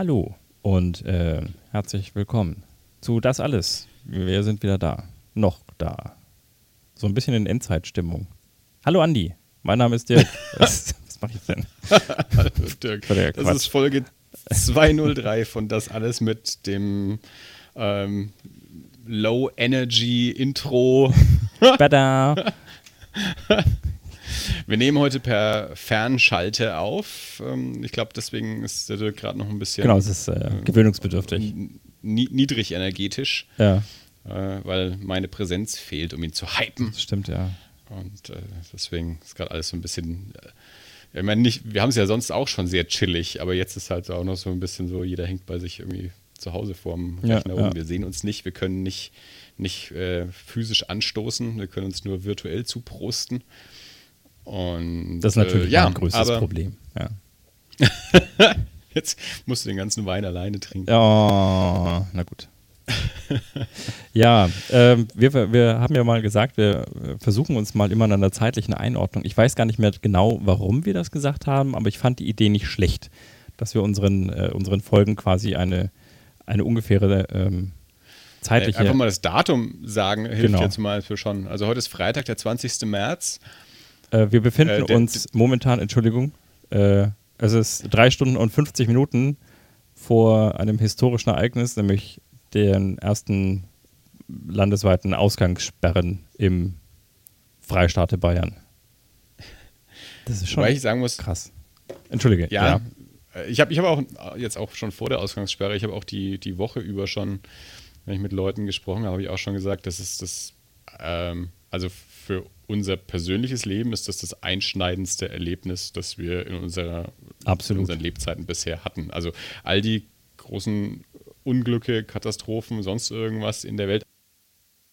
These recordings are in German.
Hallo und äh, herzlich willkommen zu Das Alles. Wir sind wieder da. Noch da. So ein bisschen in Endzeitstimmung. Hallo Andi, mein Name ist Dirk. was, was mache ich denn? Hallo Dirk. Das Quatsch. ist Folge 203 von Das Alles mit dem ähm, Low Energy Intro. Bada. Wir nehmen heute per Fernschalte auf. Ähm, ich glaube, deswegen ist der Dirk gerade noch ein bisschen. Genau, es ist äh, gewöhnungsbedürftig. Niedrig energetisch. Ja. Äh, weil meine Präsenz fehlt, um ihn zu hypen. Das stimmt, ja. Und äh, deswegen ist gerade alles so ein bisschen. Äh, ich meine, nicht, wir haben es ja sonst auch schon sehr chillig, aber jetzt ist halt auch noch so ein bisschen so, jeder hängt bei sich irgendwie zu Hause vorm Rechner ja, rum. Ja. Wir sehen uns nicht, wir können nicht, nicht äh, physisch anstoßen, wir können uns nur virtuell zuprosten. Und, das ist natürlich äh, ja, ein größtes Problem. Ja. Jetzt musst du den ganzen Wein alleine trinken. Oh, na gut. ja, ähm, wir, wir haben ja mal gesagt, wir versuchen uns mal immer in einer zeitlichen Einordnung. Ich weiß gar nicht mehr genau, warum wir das gesagt haben, aber ich fand die Idee nicht schlecht, dass wir unseren, äh, unseren Folgen quasi eine, eine ungefähre ähm, zeitliche. Einfach mal das Datum sagen, hilft genau. ja zum Beispiel schon. Also heute ist Freitag, der 20. März. Äh, wir befinden äh, uns momentan, Entschuldigung, äh, es ist drei Stunden und 50 Minuten vor einem historischen Ereignis, nämlich den ersten landesweiten Ausgangssperren im Freistaate Bayern. Das ist schon ich sagen muss, krass. Entschuldige. Ja, ja. Äh, ich habe ich hab auch jetzt auch schon vor der Ausgangssperre, ich habe auch die, die Woche über schon, wenn ich mit Leuten gesprochen habe, habe ich auch schon gesagt, das ist das, ähm, also für unser persönliches Leben ist das das einschneidendste Erlebnis, das wir in, unserer, in unseren Lebzeiten bisher hatten. Also all die großen Unglücke, Katastrophen, sonst irgendwas in der Welt,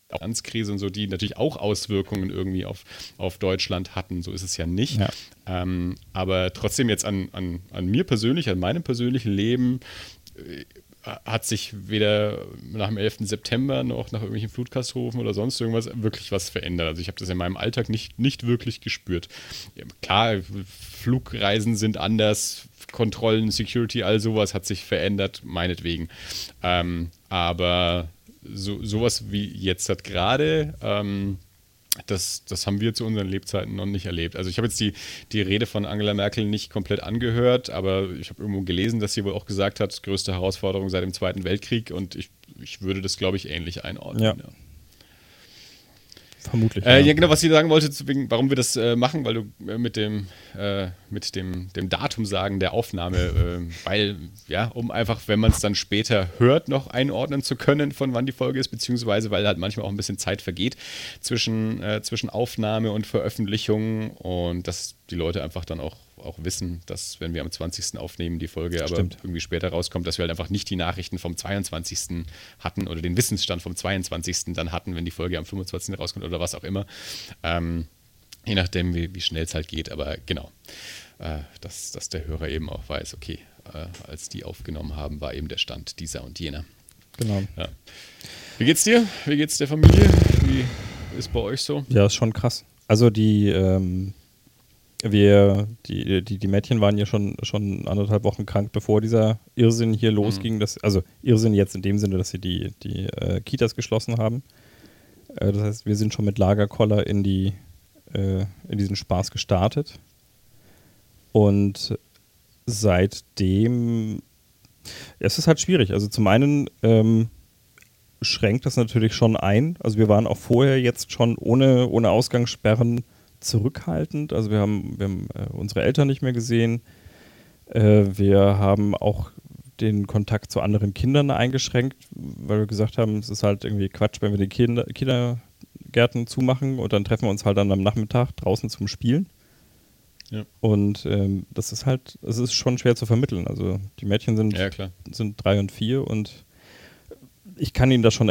Finanzkrise und so, die natürlich auch Auswirkungen irgendwie auf, auf Deutschland hatten. So ist es ja nicht. Ja. Ähm, aber trotzdem jetzt an, an, an mir persönlich, an meinem persönlichen Leben, äh, hat sich weder nach dem 11. September noch nach irgendwelchen Flutkatastrophen oder sonst irgendwas wirklich was verändert. Also ich habe das in meinem Alltag nicht, nicht wirklich gespürt. Klar, Flugreisen sind anders, Kontrollen, Security, all sowas hat sich verändert, meinetwegen. Ähm, aber so, sowas wie jetzt hat gerade, ähm, das, das haben wir zu unseren Lebzeiten noch nicht erlebt. Also ich habe jetzt die, die Rede von Angela Merkel nicht komplett angehört, aber ich habe irgendwo gelesen, dass sie wohl auch gesagt hat, größte Herausforderung seit dem Zweiten Weltkrieg und ich, ich würde das, glaube ich, ähnlich einordnen. Ja. ja. Vermutlich. Äh, ja. ja. genau, was ich sagen wollte, wegen, warum wir das äh, machen, weil du äh, mit dem, äh, mit dem, dem Datum sagen der Aufnahme, äh, weil, ja, um einfach, wenn man es dann später hört, noch einordnen zu können, von wann die Folge ist, beziehungsweise weil halt manchmal auch ein bisschen Zeit vergeht zwischen, äh, zwischen Aufnahme und Veröffentlichung und dass die Leute einfach dann auch auch wissen, dass wenn wir am 20. aufnehmen, die Folge aber Stimmt. irgendwie später rauskommt, dass wir halt einfach nicht die Nachrichten vom 22. hatten oder den Wissensstand vom 22. dann hatten, wenn die Folge am 25. rauskommt oder was auch immer. Ähm, je nachdem, wie, wie schnell es halt geht, aber genau. Äh, dass, dass der Hörer eben auch weiß, okay, äh, als die aufgenommen haben, war eben der Stand dieser und jener. Genau. Ja. Wie geht's dir? Wie geht's der Familie? Wie ist bei euch so? Ja, ist schon krass. Also die, ähm, wir, die, die, die Mädchen waren ja schon, schon anderthalb Wochen krank, bevor dieser Irrsinn hier mhm. losging. Mhm. Dass, also Irrsinn jetzt in dem Sinne, dass sie die, die äh, Kitas geschlossen haben. Äh, das heißt, wir sind schon mit Lagerkoller in, die, äh, in diesen Spaß gestartet. Und seitdem, es ist halt schwierig. Also zum einen ähm, schränkt das natürlich schon ein. Also wir waren auch vorher jetzt schon ohne, ohne Ausgangssperren zurückhaltend. Also wir haben, wir haben äh, unsere Eltern nicht mehr gesehen. Äh, wir haben auch den Kontakt zu anderen Kindern eingeschränkt, weil wir gesagt haben, es ist halt irgendwie Quatsch, wenn wir die Kinder, Kindergärten zumachen und dann treffen wir uns halt dann am Nachmittag draußen zum Spielen. Ja. Und ähm, das ist halt, es ist schon schwer zu vermitteln. Also die Mädchen sind, ja, sind drei und vier und ich kann Ihnen das schon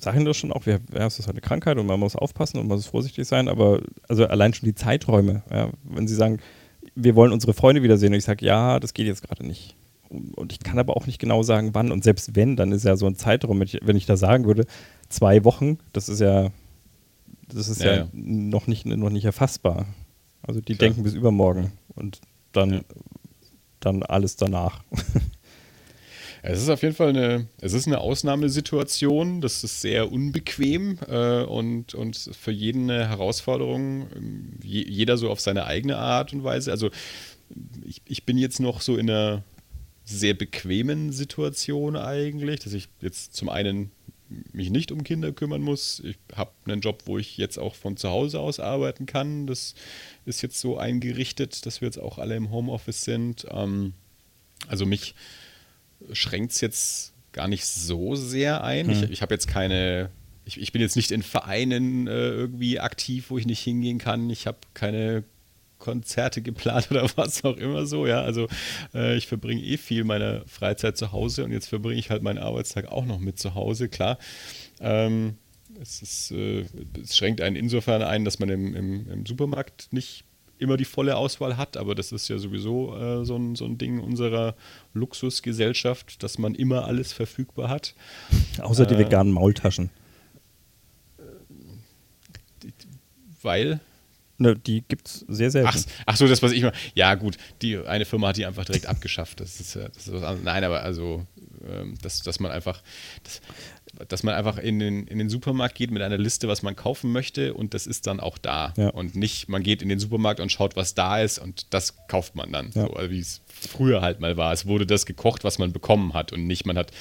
sagen, das schon auch, ja, es ist halt eine Krankheit und man muss aufpassen und man muss vorsichtig sein, aber also allein schon die Zeiträume, ja, wenn Sie sagen, wir wollen unsere Freunde wiedersehen und ich sage, ja, das geht jetzt gerade nicht. Und ich kann aber auch nicht genau sagen, wann. Und selbst wenn, dann ist ja so ein Zeitraum, wenn ich da sagen würde, zwei Wochen, das ist ja, das ist ja, ja, ja. Noch, nicht, noch nicht erfassbar. Also die Klar. denken bis übermorgen und dann, dann alles danach. Es ist auf jeden Fall eine, es ist eine Ausnahmesituation, das ist sehr unbequem äh, und, und für jeden eine Herausforderung, je, jeder so auf seine eigene Art und Weise. Also ich, ich bin jetzt noch so in einer sehr bequemen Situation eigentlich, dass ich jetzt zum einen mich nicht um Kinder kümmern muss. Ich habe einen Job, wo ich jetzt auch von zu Hause aus arbeiten kann. Das ist jetzt so eingerichtet, dass wir jetzt auch alle im Homeoffice sind. Ähm, also mich schränkt es jetzt gar nicht so sehr ein. Hm. Ich, ich habe jetzt keine, ich, ich, bin jetzt nicht in Vereinen äh, irgendwie aktiv, wo ich nicht hingehen kann. Ich habe keine Konzerte geplant oder was auch immer so, ja. Also äh, ich verbringe eh viel meiner Freizeit zu Hause und jetzt verbringe ich halt meinen Arbeitstag auch noch mit zu Hause, klar. Ähm, es, ist, äh, es schränkt einen insofern ein, dass man im, im, im, Supermarkt nicht immer die volle Auswahl hat, aber das ist ja sowieso äh, so, ein, so ein Ding unserer Luxusgesellschaft, dass man immer alles verfügbar hat. Außer die äh, veganen Maultaschen. Weil? Ne, die gibt es sehr selten. Ach, ach, so, das, was ich mal. Ja, gut, die eine Firma hat die einfach direkt abgeschafft. Das ist, das ist was anderes. Nein, aber also, ähm, dass, dass man einfach. Das, dass man einfach in den, in den Supermarkt geht mit einer Liste, was man kaufen möchte und das ist dann auch da. Ja. Und nicht, man geht in den Supermarkt und schaut, was da ist und das kauft man dann. Ja. So, also wie es früher halt mal war. Es wurde das gekocht, was man bekommen hat und nicht, man hat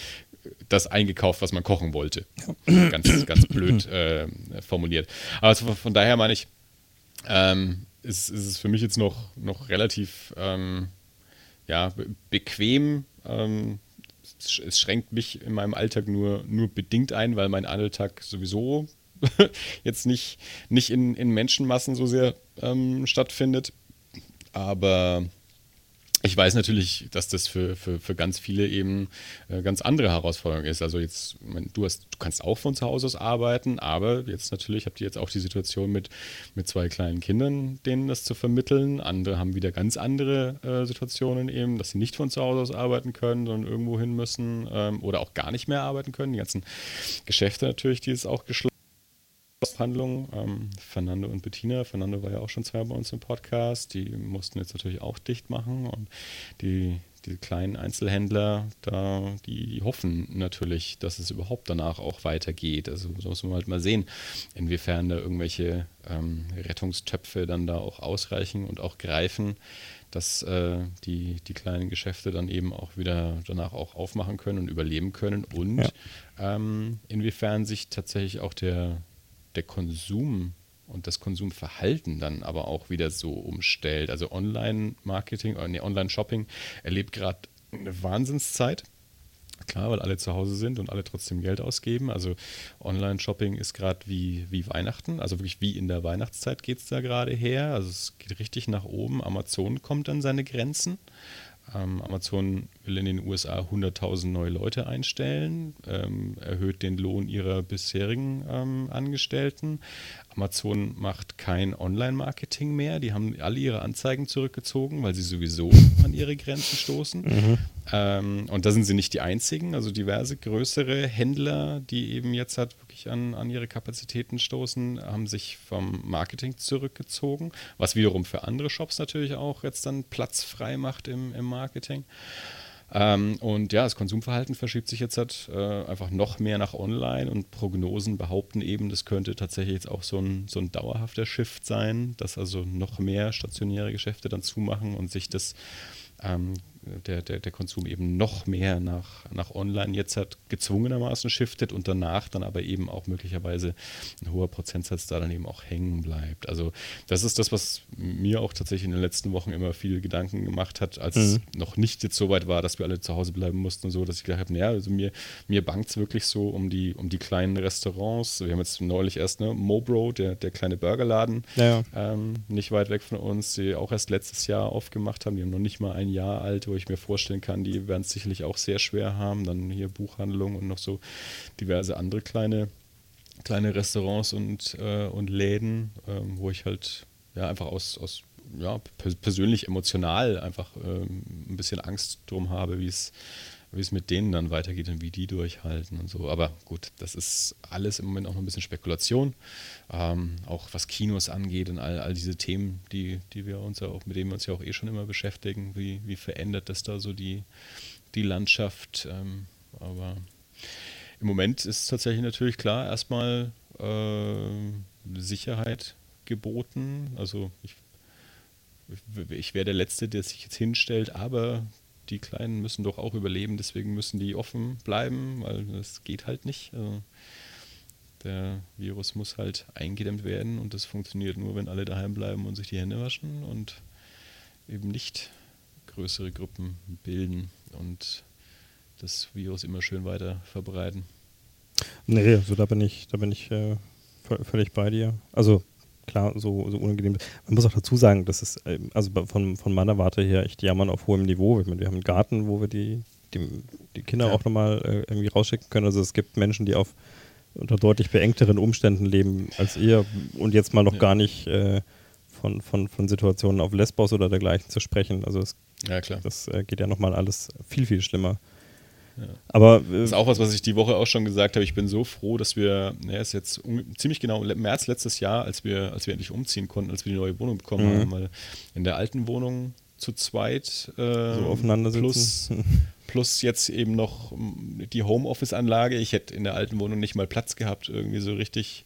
das eingekauft, was man kochen wollte. Ja. Ganz, ganz blöd äh, formuliert. Aber also von daher meine ich, ähm, ist, ist, es für mich jetzt noch, noch relativ ähm, ja, bequem. Ähm, es, schränkt mich in meinem Alltag nur, nur bedingt ein, weil mein Alltag sowieso jetzt nicht, nicht in, in Menschenmassen so sehr ähm, stattfindet. Aber ich weiß natürlich, dass das für, für, für ganz viele eben äh, ganz andere Herausforderung ist. Also jetzt, mein, du, hast, du kannst auch von zu Hause aus arbeiten, aber jetzt natürlich habt ihr jetzt auch die Situation mit, mit zwei kleinen Kindern, denen das zu vermitteln. Andere haben wieder ganz andere äh, Situationen eben, dass sie nicht von zu Hause aus arbeiten können, sondern irgendwo hin müssen ähm, oder auch gar nicht mehr arbeiten können. Die ganzen Geschäfte natürlich, die es auch geschlossen Handlung. Ähm, Fernando und Bettina. Fernando war ja auch schon zweimal bei uns im Podcast. Die mussten jetzt natürlich auch dicht machen. Und die, die kleinen Einzelhändler, da, die hoffen natürlich, dass es überhaupt danach auch weitergeht. Also so muss man halt mal sehen, inwiefern da irgendwelche ähm, Rettungstöpfe dann da auch ausreichen und auch greifen dass äh, die, die kleinen Geschäfte dann eben auch wieder danach auch aufmachen können und überleben können und ja. ähm, inwiefern sich tatsächlich auch der, der Konsum und das Konsumverhalten dann aber auch wieder so umstellt. Also Online-Marketing oder nee, Online-Shopping erlebt gerade eine Wahnsinnszeit. Klar, weil alle zu Hause sind und alle trotzdem Geld ausgeben. Also Online-Shopping ist gerade wie, wie Weihnachten, also wirklich wie in der Weihnachtszeit geht es da gerade her. Also es geht richtig nach oben. Amazon kommt an seine Grenzen. Ähm, Amazon will in den USA 100.000 neue Leute einstellen, ähm, erhöht den Lohn ihrer bisherigen ähm, Angestellten. Amazon macht kein Online-Marketing mehr. Die haben alle ihre Anzeigen zurückgezogen, weil sie sowieso an ihre Grenzen stoßen. Mhm. Ähm, und da sind sie nicht die einzigen. Also diverse größere Händler, die eben jetzt halt an, an ihre Kapazitäten stoßen, haben sich vom Marketing zurückgezogen, was wiederum für andere Shops natürlich auch jetzt dann Platz frei macht im, im Marketing. Ähm, und ja, das Konsumverhalten verschiebt sich jetzt halt, äh, einfach noch mehr nach online und Prognosen behaupten eben, das könnte tatsächlich jetzt auch so ein, so ein dauerhafter Shift sein, dass also noch mehr stationäre Geschäfte dann zumachen und sich das ähm, der, der, der Konsum eben noch mehr nach, nach online jetzt hat gezwungenermaßen shiftet und danach dann aber eben auch möglicherweise ein hoher Prozentsatz da dann eben auch hängen bleibt. Also das ist das, was mir auch tatsächlich in den letzten Wochen immer viel Gedanken gemacht hat, als mhm. es noch nicht jetzt so weit war, dass wir alle zu Hause bleiben mussten und so, dass ich gedacht habe, naja, also mir, mir bangt es wirklich so um die, um die kleinen Restaurants. Wir haben jetzt neulich erst, ne, Mobro, der, der kleine Burgerladen, ja, ja. Ähm, nicht weit weg von uns, die auch erst letztes Jahr aufgemacht haben. Die haben noch nicht mal ein Jahr alt, wo ich mir vorstellen kann, die werden es sicherlich auch sehr schwer haben. Dann hier Buchhandlung und noch so diverse andere kleine, kleine Restaurants und, äh, und Läden, äh, wo ich halt ja einfach aus, aus ja, persönlich emotional einfach äh, ein bisschen Angst drum habe, wie es wie es mit denen dann weitergeht und wie die durchhalten und so. Aber gut, das ist alles im Moment auch noch ein bisschen Spekulation. Ähm, auch was Kinos angeht und all, all diese Themen, die, die wir uns ja auch, mit denen wir uns ja auch eh schon immer beschäftigen. Wie, wie verändert das da so die, die Landschaft? Ähm, aber im Moment ist tatsächlich natürlich klar, erstmal äh, Sicherheit geboten. Also ich, ich wäre der Letzte, der sich jetzt hinstellt, aber die Kleinen müssen doch auch überleben, deswegen müssen die offen bleiben, weil das geht halt nicht. Also der Virus muss halt eingedämmt werden und das funktioniert nur, wenn alle daheim bleiben und sich die Hände waschen und eben nicht größere Gruppen bilden und das Virus immer schön weiter verbreiten. Nee, also da bin ich, da bin ich äh, völlig bei dir. Also klar, so, so unangenehm. Man muss auch dazu sagen, das ist, ähm, also von, von meiner Warte her echt jammern auf hohem Niveau. Ich meine, wir haben einen Garten, wo wir die, die, die Kinder ja. auch nochmal äh, irgendwie rausschicken können. Also es gibt Menschen, die auf unter deutlich beengteren Umständen leben als ihr und jetzt mal noch ja. gar nicht äh, von, von, von Situationen auf Lesbos oder dergleichen zu sprechen. Also es, ja, das äh, geht ja nochmal alles viel, viel schlimmer. Ja. Aber äh, das ist auch was, was ich die Woche auch schon gesagt habe. Ich bin so froh, dass wir, ne, ist jetzt ziemlich genau März letztes Jahr, als wir, als wir endlich umziehen konnten, als wir die neue Wohnung bekommen mhm. haben, weil in der alten Wohnung zu zweit äh, so aufeinander plus, plus jetzt eben noch die Homeoffice-Anlage. Ich hätte in der alten Wohnung nicht mal Platz gehabt, irgendwie so richtig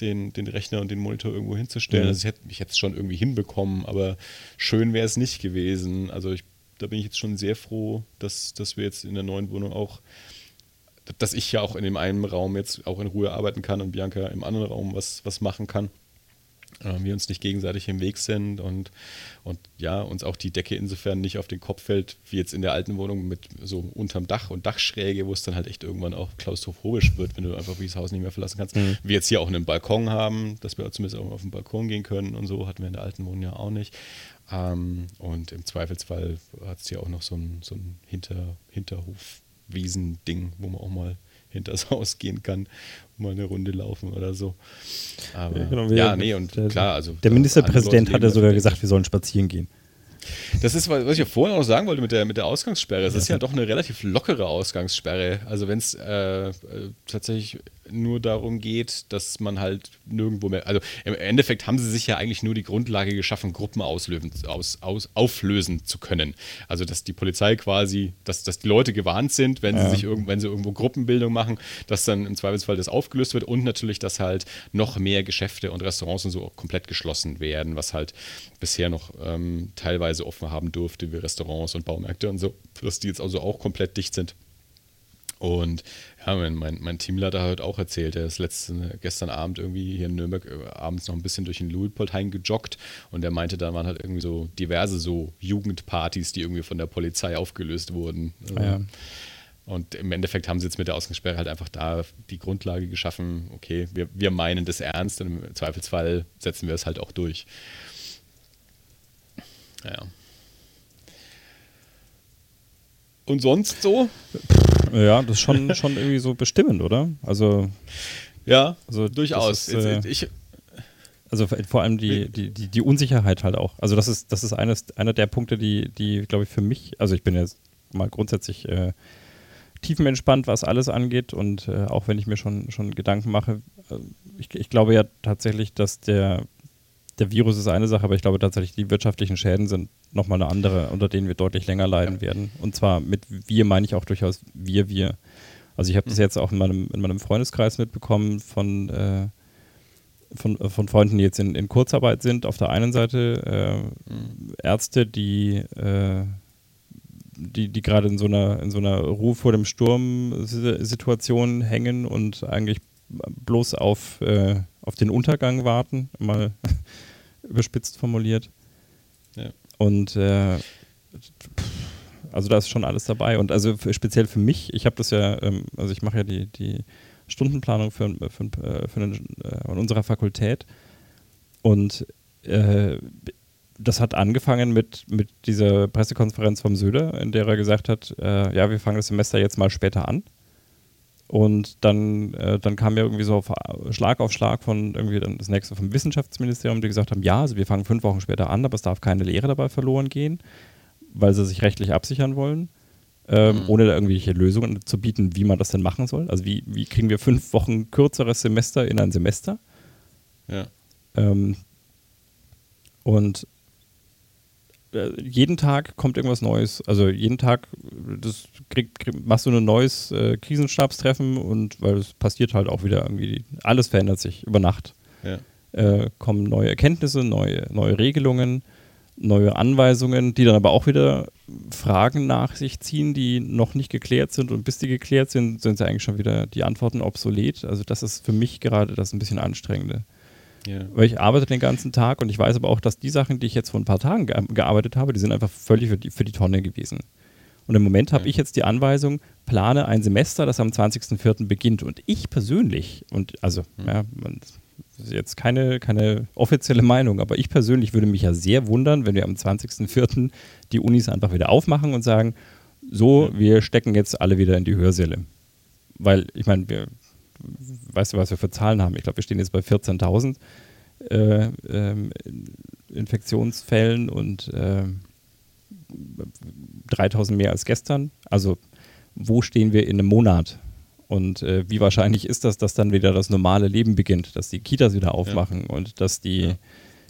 den, den Rechner und den Monitor irgendwo hinzustellen. Mhm. Also ich hätte es schon irgendwie hinbekommen, aber schön wäre es nicht gewesen. Also ich da bin ich jetzt schon sehr froh, dass, dass wir jetzt in der neuen Wohnung auch, dass ich ja auch in dem einen Raum jetzt auch in Ruhe arbeiten kann und Bianca im anderen Raum was, was machen kann. Äh, wir uns nicht gegenseitig im Weg sind und, und ja, uns auch die Decke insofern nicht auf den Kopf fällt, wie jetzt in der alten Wohnung mit so unterm Dach und Dachschräge, wo es dann halt echt irgendwann auch klaustrophobisch wird, wenn du einfach wie das Haus nicht mehr verlassen kannst. Mhm. Wir jetzt hier auch einen Balkon haben, dass wir zumindest auch auf den Balkon gehen können und so, hatten wir in der alten Wohnung ja auch nicht. Ähm, und im Zweifelsfall hat es ja auch noch so ein, so ein Hinter, Hinterhofwesen-Ding, wo man auch mal hinters Haus gehen kann mal eine Runde laufen oder so. Aber, ja, genau, ja nee, und der, klar, also. Der Ministerpräsident hat ja sogar gesagt, wir sollen spazieren gehen. Das ist, was ich ja vorhin noch sagen wollte mit der, mit der Ausgangssperre. Es ist ja doch eine relativ lockere Ausgangssperre. Also wenn es äh, äh, tatsächlich nur darum geht, dass man halt nirgendwo mehr. Also im Endeffekt haben sie sich ja eigentlich nur die Grundlage geschaffen, Gruppen auslösen, aus, aus, auflösen zu können. Also dass die Polizei quasi, dass, dass die Leute gewarnt sind, wenn ja. sie sich irgend, wenn sie irgendwo Gruppenbildung machen, dass dann im Zweifelsfall das aufgelöst wird und natürlich, dass halt noch mehr Geschäfte und Restaurants und so komplett geschlossen werden, was halt bisher noch ähm, teilweise offen haben durfte, wie Restaurants und Baumärkte und so, dass die jetzt also auch komplett dicht sind. Und ja, mein, mein Teamleiter hat auch erzählt, er ist letzten, gestern Abend irgendwie hier in Nürnberg äh, abends noch ein bisschen durch den Luitpoldhain gejoggt und er meinte, da waren halt irgendwie so diverse so Jugendpartys, die irgendwie von der Polizei aufgelöst wurden. Ah, ja. Und im Endeffekt haben sie jetzt mit der Ausgangssperre halt einfach da die Grundlage geschaffen, okay, wir, wir meinen das ernst und im Zweifelsfall setzen wir es halt auch durch. Ja. Und sonst so? Ja, das ist schon, schon irgendwie so bestimmend, oder? Also. Ja, also durchaus. Ist, äh, ich, also vor allem die, die, die, die, Unsicherheit halt auch. Also das ist, das ist eines, einer der Punkte, die, die glaube ich, für mich, also ich bin jetzt mal grundsätzlich äh, tiefenentspannt, was alles angeht und äh, auch wenn ich mir schon, schon Gedanken mache, äh, ich, ich glaube ja tatsächlich, dass der, der Virus ist eine Sache, aber ich glaube tatsächlich, die wirtschaftlichen Schäden sind nochmal eine andere, unter denen wir deutlich länger leiden ja. werden. Und zwar mit wir meine ich auch durchaus wir, wir. Also ich habe mhm. das jetzt auch in meinem, in meinem Freundeskreis mitbekommen von, äh, von, äh, von Freunden, die jetzt in, in Kurzarbeit sind. Auf der einen Seite äh, mhm. Ärzte, die, äh, die, die gerade in so einer, in so einer Ruhe vor dem Sturm Situation hängen und eigentlich bloß auf, äh, auf den Untergang warten, mal überspitzt formuliert. Ja. Und äh, also da ist schon alles dabei. Und also für, speziell für mich, ich habe das ja, ähm, also ich mache ja die, die Stundenplanung für, für, äh, für eine, äh, an unserer Fakultät. Und äh, das hat angefangen mit, mit dieser Pressekonferenz vom Söder, in der er gesagt hat, äh, ja, wir fangen das Semester jetzt mal später an. Und dann, äh, dann kam ja irgendwie so auf, Schlag auf Schlag von irgendwie dann das nächste vom Wissenschaftsministerium, die gesagt haben, ja, also wir fangen fünf Wochen später an, aber es darf keine Lehre dabei verloren gehen, weil sie sich rechtlich absichern wollen. ähm, mhm. ohne da irgendwelche Lösungen zu bieten, wie man das denn machen soll. Also wie, wie kriegen wir fünf Wochen kürzeres Semester in ein Semester? Ja. Ähm, und jeden Tag kommt irgendwas Neues. Also jeden Tag das krieg, krieg, machst du ein neues äh, Krisenstabstreffen und weil es passiert halt auch wieder irgendwie, alles verändert sich über Nacht. Ja. Äh, kommen neue Erkenntnisse, neue, neue Regelungen, neue Anweisungen, die dann aber auch wieder Fragen nach sich ziehen, die noch nicht geklärt sind. Und bis die geklärt sind, sind sie eigentlich schon wieder die Antworten obsolet. Also das ist für mich gerade das ein bisschen anstrengende. Yeah. Weil ich arbeite den ganzen Tag und ich weiß aber auch, dass die Sachen, die ich jetzt vor ein paar Tagen ge gearbeitet habe, die sind einfach völlig für die, für die Tonne gewesen. Und im Moment habe ja. ich jetzt die Anweisung, plane ein Semester, das am 20.04. beginnt. Und ich persönlich, und also, mhm. ja, das ist jetzt keine, keine offizielle Meinung, aber ich persönlich würde mich ja sehr wundern, wenn wir am 20.04. die Unis einfach wieder aufmachen und sagen, so, ja. wir stecken jetzt alle wieder in die Hörsäle. Weil, ich meine, wir weißt du, was wir für Zahlen haben? Ich glaube, wir stehen jetzt bei 14.000 äh, äh, Infektionsfällen und äh, 3.000 mehr als gestern. Also wo stehen wir in einem Monat? Und äh, wie wahrscheinlich ist das, dass dann wieder das normale Leben beginnt, dass die Kitas wieder aufmachen ja. und dass die, ja.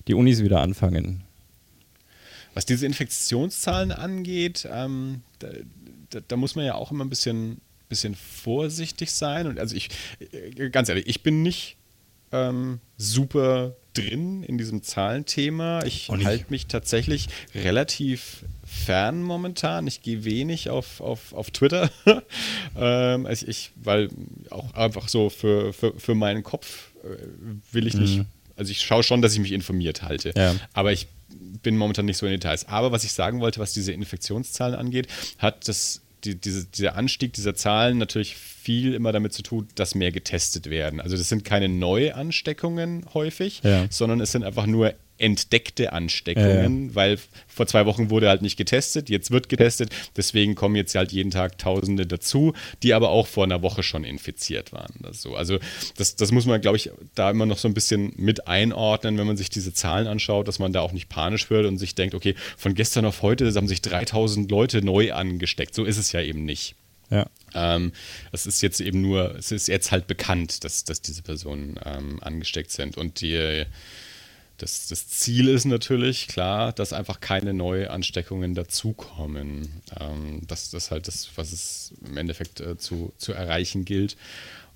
die Unis wieder anfangen? Was diese Infektionszahlen angeht, ähm, da, da, da, muss man ja auch immer ein bisschen bisschen vorsichtig sein. Und also ich, äh, ganz ehrlich, ich bin nicht ähm, super drin in diesem Zahlenthema. Ich halte mich tatsächlich relativ fern momentan. Ich gehe wenig auf, auf, auf Twitter, ähm, also ich, weil auch einfach so für, für, für meinen Kopf äh, will ich nicht, mhm. also ich schaue schon, dass ich mich informiert halte. Ja. Aber ich bin momentan nicht so in Details. Aber was ich sagen wollte, was diese Infektionszahlen angeht, hat das die, diese, dieser Anstieg dieser Zahlen natürlich viel immer damit zu tun, dass mehr getestet werden. Also das sind keine Neuansteckungen häufig, ja. sondern es sind einfach nur entdeckte Ansteckungen, ja. weil vor zwei Wochen wurde halt nicht getestet, jetzt wird getestet, deswegen kommen jetzt halt jeden Tag Tausende dazu, die aber auch vor einer Woche schon infiziert waren. Das so. Also das, das muss man, glaube ich, da immer noch so ein bisschen mit einordnen, wenn man sich diese Zahlen anschaut, dass man da auch nicht panisch wird und sich denkt, okay, von gestern auf heute haben sich 3000 Leute neu angesteckt. So ist es ja eben nicht. Ja. Ähm, es ist jetzt eben nur, es ist jetzt halt bekannt, dass, dass diese Personen ähm, angesteckt sind und die das, das, Ziel ist natürlich klar, dass einfach keine Neuansteckungen dazukommen. Ähm, das, das ist halt das, was es im Endeffekt äh, zu, zu erreichen gilt.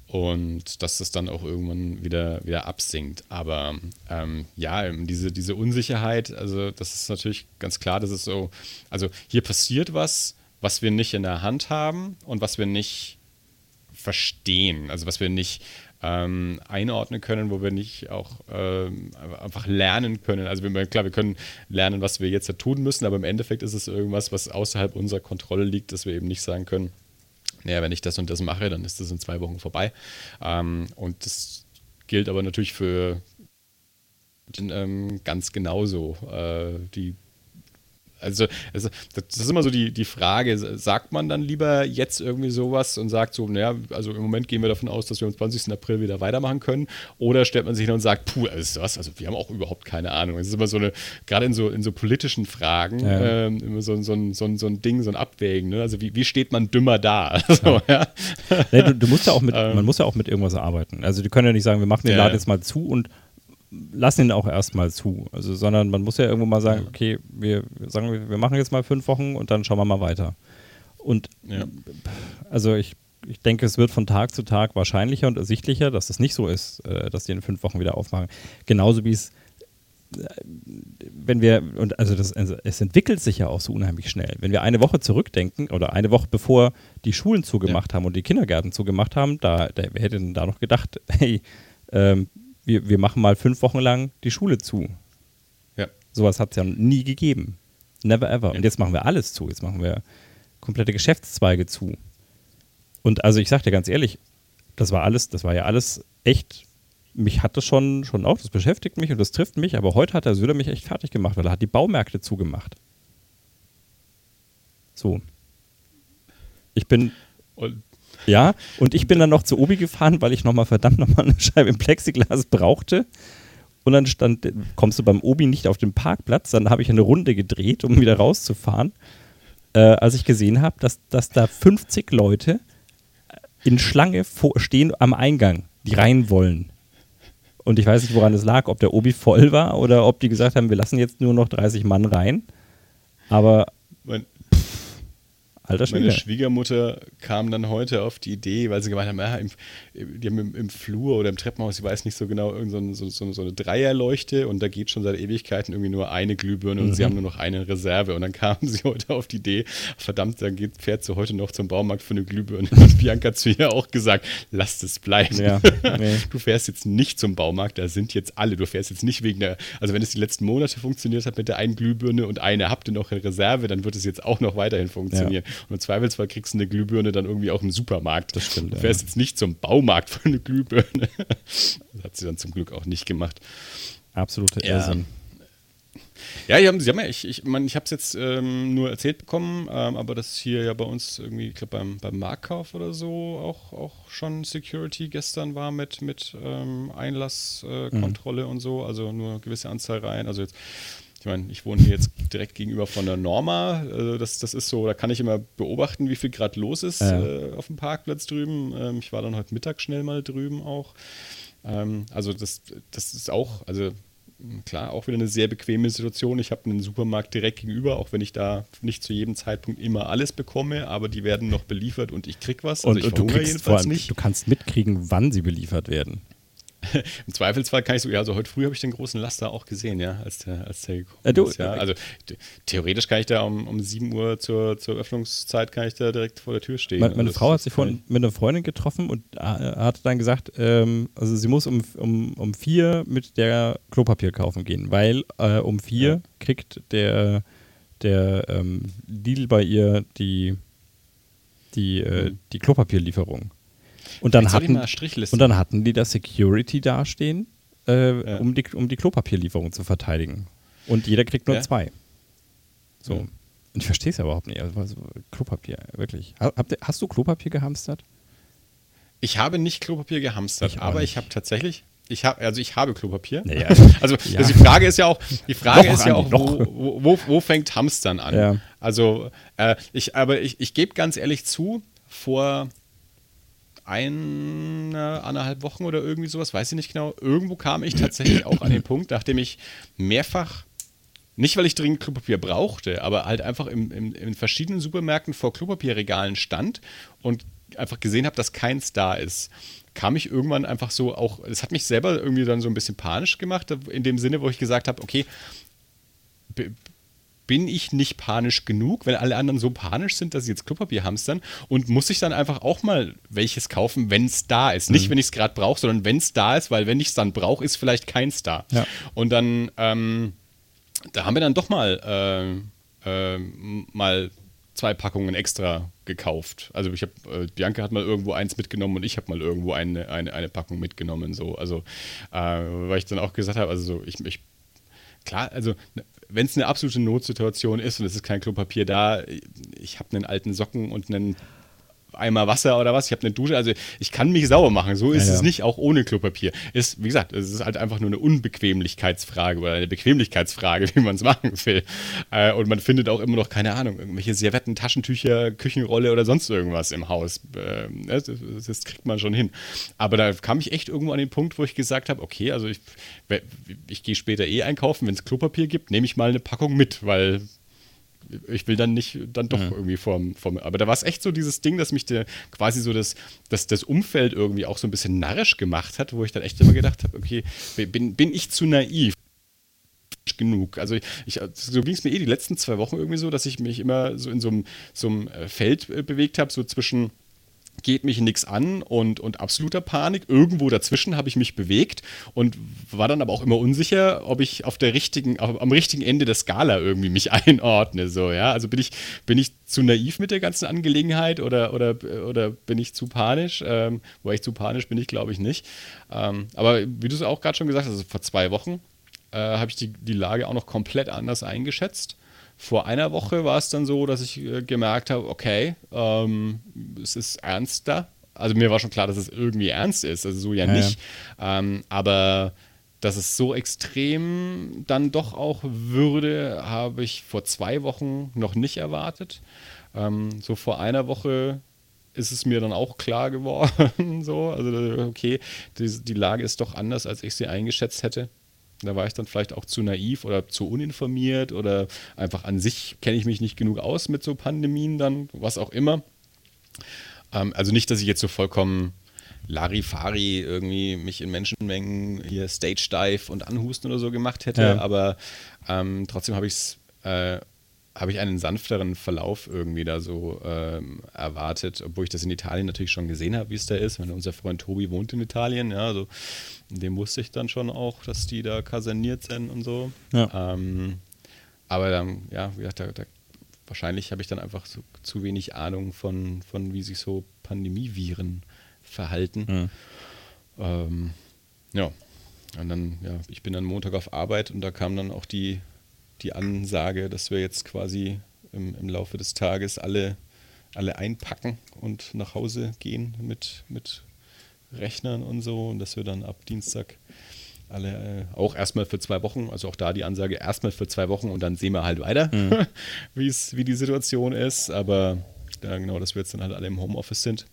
Und dass das dann auch irgendwann wieder, wieder absinkt. Aber ähm, ja, diese, diese Unsicherheit, also das ist natürlich ganz klar, dass es so, also hier passiert was, was wir nicht in der Hand haben und was wir nicht verstehen, also was wir nicht ähm, einordnen können, wo wir nicht auch ähm, einfach lernen können. Also wir, klar, wir können lernen, was wir jetzt tun müssen, aber im Endeffekt ist es irgendwas, was außerhalb unserer Kontrolle liegt, dass wir eben nicht sagen können, naja, wenn ich das und das mache, dann ist das in zwei Wochen vorbei. Ähm, und das gilt aber natürlich für ähm, ganz genauso. Äh, die also, also, das ist immer so die, die Frage, sagt man dann lieber jetzt irgendwie sowas und sagt so, naja, also im Moment gehen wir davon aus, dass wir am 20. April wieder weitermachen können oder stellt man sich hin und sagt, puh, ist was, also wir haben auch überhaupt keine Ahnung. Es ist immer so eine, gerade in so, in so politischen Fragen, ja. ähm, immer so, so, ein, so, ein, so ein Ding, so ein Abwägen, ne? also wie, wie steht man dümmer da? so, ja. nee, du, du, musst ja auch mit, ähm. man muss ja auch mit irgendwas arbeiten. Also die können ja nicht sagen, wir machen den Laden jetzt mal zu und lassen ihn auch erstmal zu. Also, sondern man muss ja irgendwo mal sagen, okay, wir sagen, wir machen jetzt mal fünf Wochen und dann schauen wir mal weiter. Und ja. also ich, ich denke, es wird von Tag zu Tag wahrscheinlicher und ersichtlicher, dass es nicht so ist, äh, dass die in fünf Wochen wieder aufmachen. Genauso wie es äh, wenn wir, und also, das, also es entwickelt sich ja auch so unheimlich schnell. Wenn wir eine Woche zurückdenken oder eine Woche bevor die Schulen zugemacht ja. haben und die Kindergärten zugemacht haben, da, da wer hätte denn da noch gedacht, hey, ähm, wir, wir machen mal fünf Wochen lang die Schule zu. Ja. Sowas hat es ja nie gegeben. Never ever. Ja. Und jetzt machen wir alles zu. Jetzt machen wir komplette Geschäftszweige zu. Und also ich sag dir ganz ehrlich, das war alles, das war ja alles echt, mich hat das schon, schon auch, das beschäftigt mich und das trifft mich, aber heute hat der Söder mich echt fertig gemacht, weil er hat die Baumärkte zugemacht. So. Ich bin. Und ja, und ich bin dann noch zu Obi gefahren, weil ich nochmal verdammt nochmal eine Scheibe im Plexiglas brauchte. Und dann stand, kommst du beim Obi nicht auf den Parkplatz, dann habe ich eine Runde gedreht, um wieder rauszufahren. äh, als ich gesehen habe, dass, dass da 50 Leute in Schlange vor, stehen am Eingang, die rein wollen. Und ich weiß nicht, woran es lag, ob der Obi voll war oder ob die gesagt haben, wir lassen jetzt nur noch 30 Mann rein. Aber Mein, alter Schwede. Meine Schwiegermutter kam dann heute auf die Idee, weil sie gemeint haben, ja, im, die haben im, im Flur oder im Treppenhaus, ich weiß nicht so genau, irgend so, so, so, eine Dreierleuchte und da geht schon seit Ewigkeiten irgendwie nur eine Glühbirne und sie haben nur noch eine Reserve. Und dann kamen sie heute auf die Idee, verdammt, dann geht, fährt sie heute noch zum Baumarkt für eine Glühbirne. Und Bianca hat zu ihr auch gesagt, lasst es bleiben. Ja, nee. Du fährst jetzt nicht zum Baumarkt, da sind jetzt alle. Du fährst jetzt nicht wegen der, also wenn es die letzten Monate funktioniert hat mit der einen Glühbirne und eine habt ihr noch in Reserve, dann wird es jetzt auch noch weiterhin funktionieren. Und im Zweifelsfall kriegst du eine Glühbirne dann irgendwie auch im Supermarkt. Das stimmt, Du ja. fährst jetzt nicht zum Baumarkt für eine Glühbirne. Das hat sie dann zum Glück auch nicht gemacht. Absolute Ja. Irrsinn. Ja, haben, sie haben ja, ich, ich meine, ich habe es jetzt ähm, nur erzählt bekommen, ähm, aber das hier ja bei uns irgendwie, ich glaube beim, beim Marktkauf oder so auch, auch schon Security gestern war mit, mit ähm, Einlasskontrolle äh, Kontrolle und so, also nur eine gewisse Anzahl rein. Also jetzt, ich meine, ich wohne hier jetzt direkt gegenüber von der Norma. Also das, das ist so, da kann ich immer beobachten, wie viel Grad los ist Ja. äh, auf dem Parkplatz drüben. Ähm, ich war dann heute Mittag schnell mal drüben auch. Ähm, also das, das ist auch, also mh, klar, auch wieder eine sehr bequeme Situation. Ich habe einen Supermarkt direkt gegenüber, auch wenn ich da nicht zu jedem Zeitpunkt immer alles bekomme, aber die werden noch beliefert und ich krieg was. Also Und, ich und du kriegst vor jedenfalls allem, nicht. du kannst mitkriegen, wann sie beliefert werden. Im Zweifelsfall kann ich so, ja, also heute früh habe ich den großen Laster auch gesehen, ja, als der, als der gekommen Äh, du, ist. Ja. äh, Also the- theoretisch kann ich da um, um 7 Uhr zur, zur Öffnungszeit kann ich da direkt vor der Tür stehen. Meine, meine Also Frau hat sich vorhin mit einer Freundin getroffen und äh, hat dann gesagt, ähm, also sie muss um, um, um vier mit der Klopapier kaufen gehen, weil äh, um vier Ja. kriegt der, der ähm, Lidl bei ihr die, die, äh, Mhm. die Klopapierlieferung. Und dann, hatten, und dann hatten die da Security dastehen, äh, Ja. um, die, um die Klopapierlieferung zu verteidigen. Und jeder kriegt nur Ja. zwei. So. Ja. Ich verstehe es ja überhaupt nicht. Also, Klopapier, wirklich. Hast du Klopapier gehamstert? Ich habe nicht Klopapier gehamstert, Ich aber nicht. ich habe tatsächlich, ich habe, also ich habe Klopapier. Naja. Also Ja. also die Frage ist ja auch, die Frage Noch, ist ja auch, wo, wo, wo, wo fängt Hamstern an? Ja. Also äh, ich, aber ich, ich gebe ganz ehrlich zu, vor eine, anderthalb Wochen oder irgendwie sowas, weiß ich nicht genau, irgendwo kam ich tatsächlich auch an den Punkt, nachdem ich mehrfach nicht, weil ich dringend Klopapier brauchte, aber halt einfach im, im, in verschiedenen Supermärkten vor Klopapierregalen stand und einfach gesehen habe, dass keins da ist, kam ich irgendwann einfach so auch, es hat mich selber irgendwie dann so ein bisschen panisch gemacht, in dem Sinne, wo ich gesagt habe, okay, bin ich nicht panisch genug, wenn alle anderen so panisch sind, dass sie jetzt Klopapier hamstern und muss ich dann einfach auch mal welches kaufen, wenn es da ist. Mhm. Nicht, wenn ich es gerade brauche, sondern wenn es da ist, weil wenn ich es dann brauche, ist vielleicht keins da. Ja. Und dann, ähm, da haben wir dann doch mal, ähm, ähm, mal zwei Packungen extra gekauft. Also ich habe, äh, Bianca hat mal irgendwo eins mitgenommen und ich habe mal irgendwo eine, eine, eine Packung mitgenommen. So. Also, äh, weil ich dann auch gesagt habe, also so, ich, ich klar, also wenn es eine absolute Notsituation ist und es ist kein Klopapier da, ich habe einen alten Socken und einen Eimer Wasser oder was, ich habe eine Dusche, also ich kann mich sauber machen, so ist Ja, ja. es nicht, auch ohne Klopapier. Ist, wie gesagt, es ist halt einfach nur eine Unbequemlichkeitsfrage oder eine Bequemlichkeitsfrage, wie man es machen will. Äh, und man findet auch immer noch, keine Ahnung, irgendwelche Servetten, Taschentücher, Küchenrolle oder sonst irgendwas im Haus. Ähm, das, das, das kriegt man schon hin. Aber da kam ich echt irgendwo an den Punkt, wo ich gesagt habe, okay, also ich, ich gehe später eh einkaufen, wenn es Klopapier gibt, nehme ich mal eine Packung mit, weil ich will dann nicht dann doch irgendwie vorm, vorm aber da war es echt so dieses Ding, dass mich der quasi so das, das, das Umfeld irgendwie auch so ein bisschen narrisch gemacht hat, wo ich dann echt immer gedacht habe, okay, bin, bin ich zu naiv? genug. Also ich, so ging es mir eh die letzten zwei Wochen irgendwie so, dass ich mich immer so in so einem, so einem äh, Feld äh, bewegt habe, so zwischen geht mich nichts an und, und absoluter Panik. Irgendwo dazwischen habe ich mich bewegt und war dann aber auch immer unsicher, ob ich auf der richtigen, auf, am richtigen Ende der Skala irgendwie mich einordne. So, ja? Also bin ich, bin ich zu naiv mit der ganzen Angelegenheit oder, oder, oder bin ich zu panisch? Ähm, wobei ich zu panisch bin ich, glaube ich, nicht. Ähm, aber wie du es auch gerade schon gesagt hast, also vor zwei Wochen äh, habe ich die, die Lage auch noch komplett anders eingeschätzt. Vor einer Woche war es dann so, dass ich äh, gemerkt habe, okay, ähm, es ist ernster. Also mir war schon klar, dass es irgendwie ernst ist, also so ja Ja, ja. nicht. Ähm, aber dass es so extrem dann doch auch würde, habe ich vor zwei Wochen noch nicht erwartet. Ähm, so vor einer Woche ist es mir dann auch klar geworden. so, also okay, die, die Lage ist doch anders, als ich sie eingeschätzt hätte. Da war ich dann vielleicht auch zu naiv oder zu uninformiert oder einfach an sich kenne ich mich nicht genug aus mit so Pandemien dann, was auch immer. Ähm, also nicht, dass ich jetzt so vollkommen Larifari irgendwie mich in Menschenmengen hier Stage Dive und anhusten oder so gemacht hätte, ja. aber ähm, trotzdem habe ich es äh, habe ich einen sanfteren Verlauf irgendwie da so ähm, erwartet, obwohl ich das in Italien natürlich schon gesehen habe, wie es da ist. Meine, unser Freund Tobi wohnt in Italien, ja, also dem wusste ich dann schon auch, dass die da kaserniert sind und so. Ja. Ähm, aber dann, ja, wie gesagt, da, da, wahrscheinlich habe ich dann einfach so, zu wenig Ahnung von, von wie sich so Pandemieviren verhalten. Mhm. Ähm, ja. Und dann, ja, ich bin dann Montag auf Arbeit und da kam dann auch die die Ansage, dass wir jetzt quasi im, im Laufe des Tages alle, alle einpacken und nach Hause gehen mit, mit Rechnern und so und dass wir dann ab Dienstag alle äh, auch erstmal für zwei Wochen, also auch da die Ansage erstmal für zwei Wochen und dann sehen wir halt weiter, mhm. wie die Situation ist. Aber ja, genau, dass wir jetzt dann halt alle im Homeoffice sind.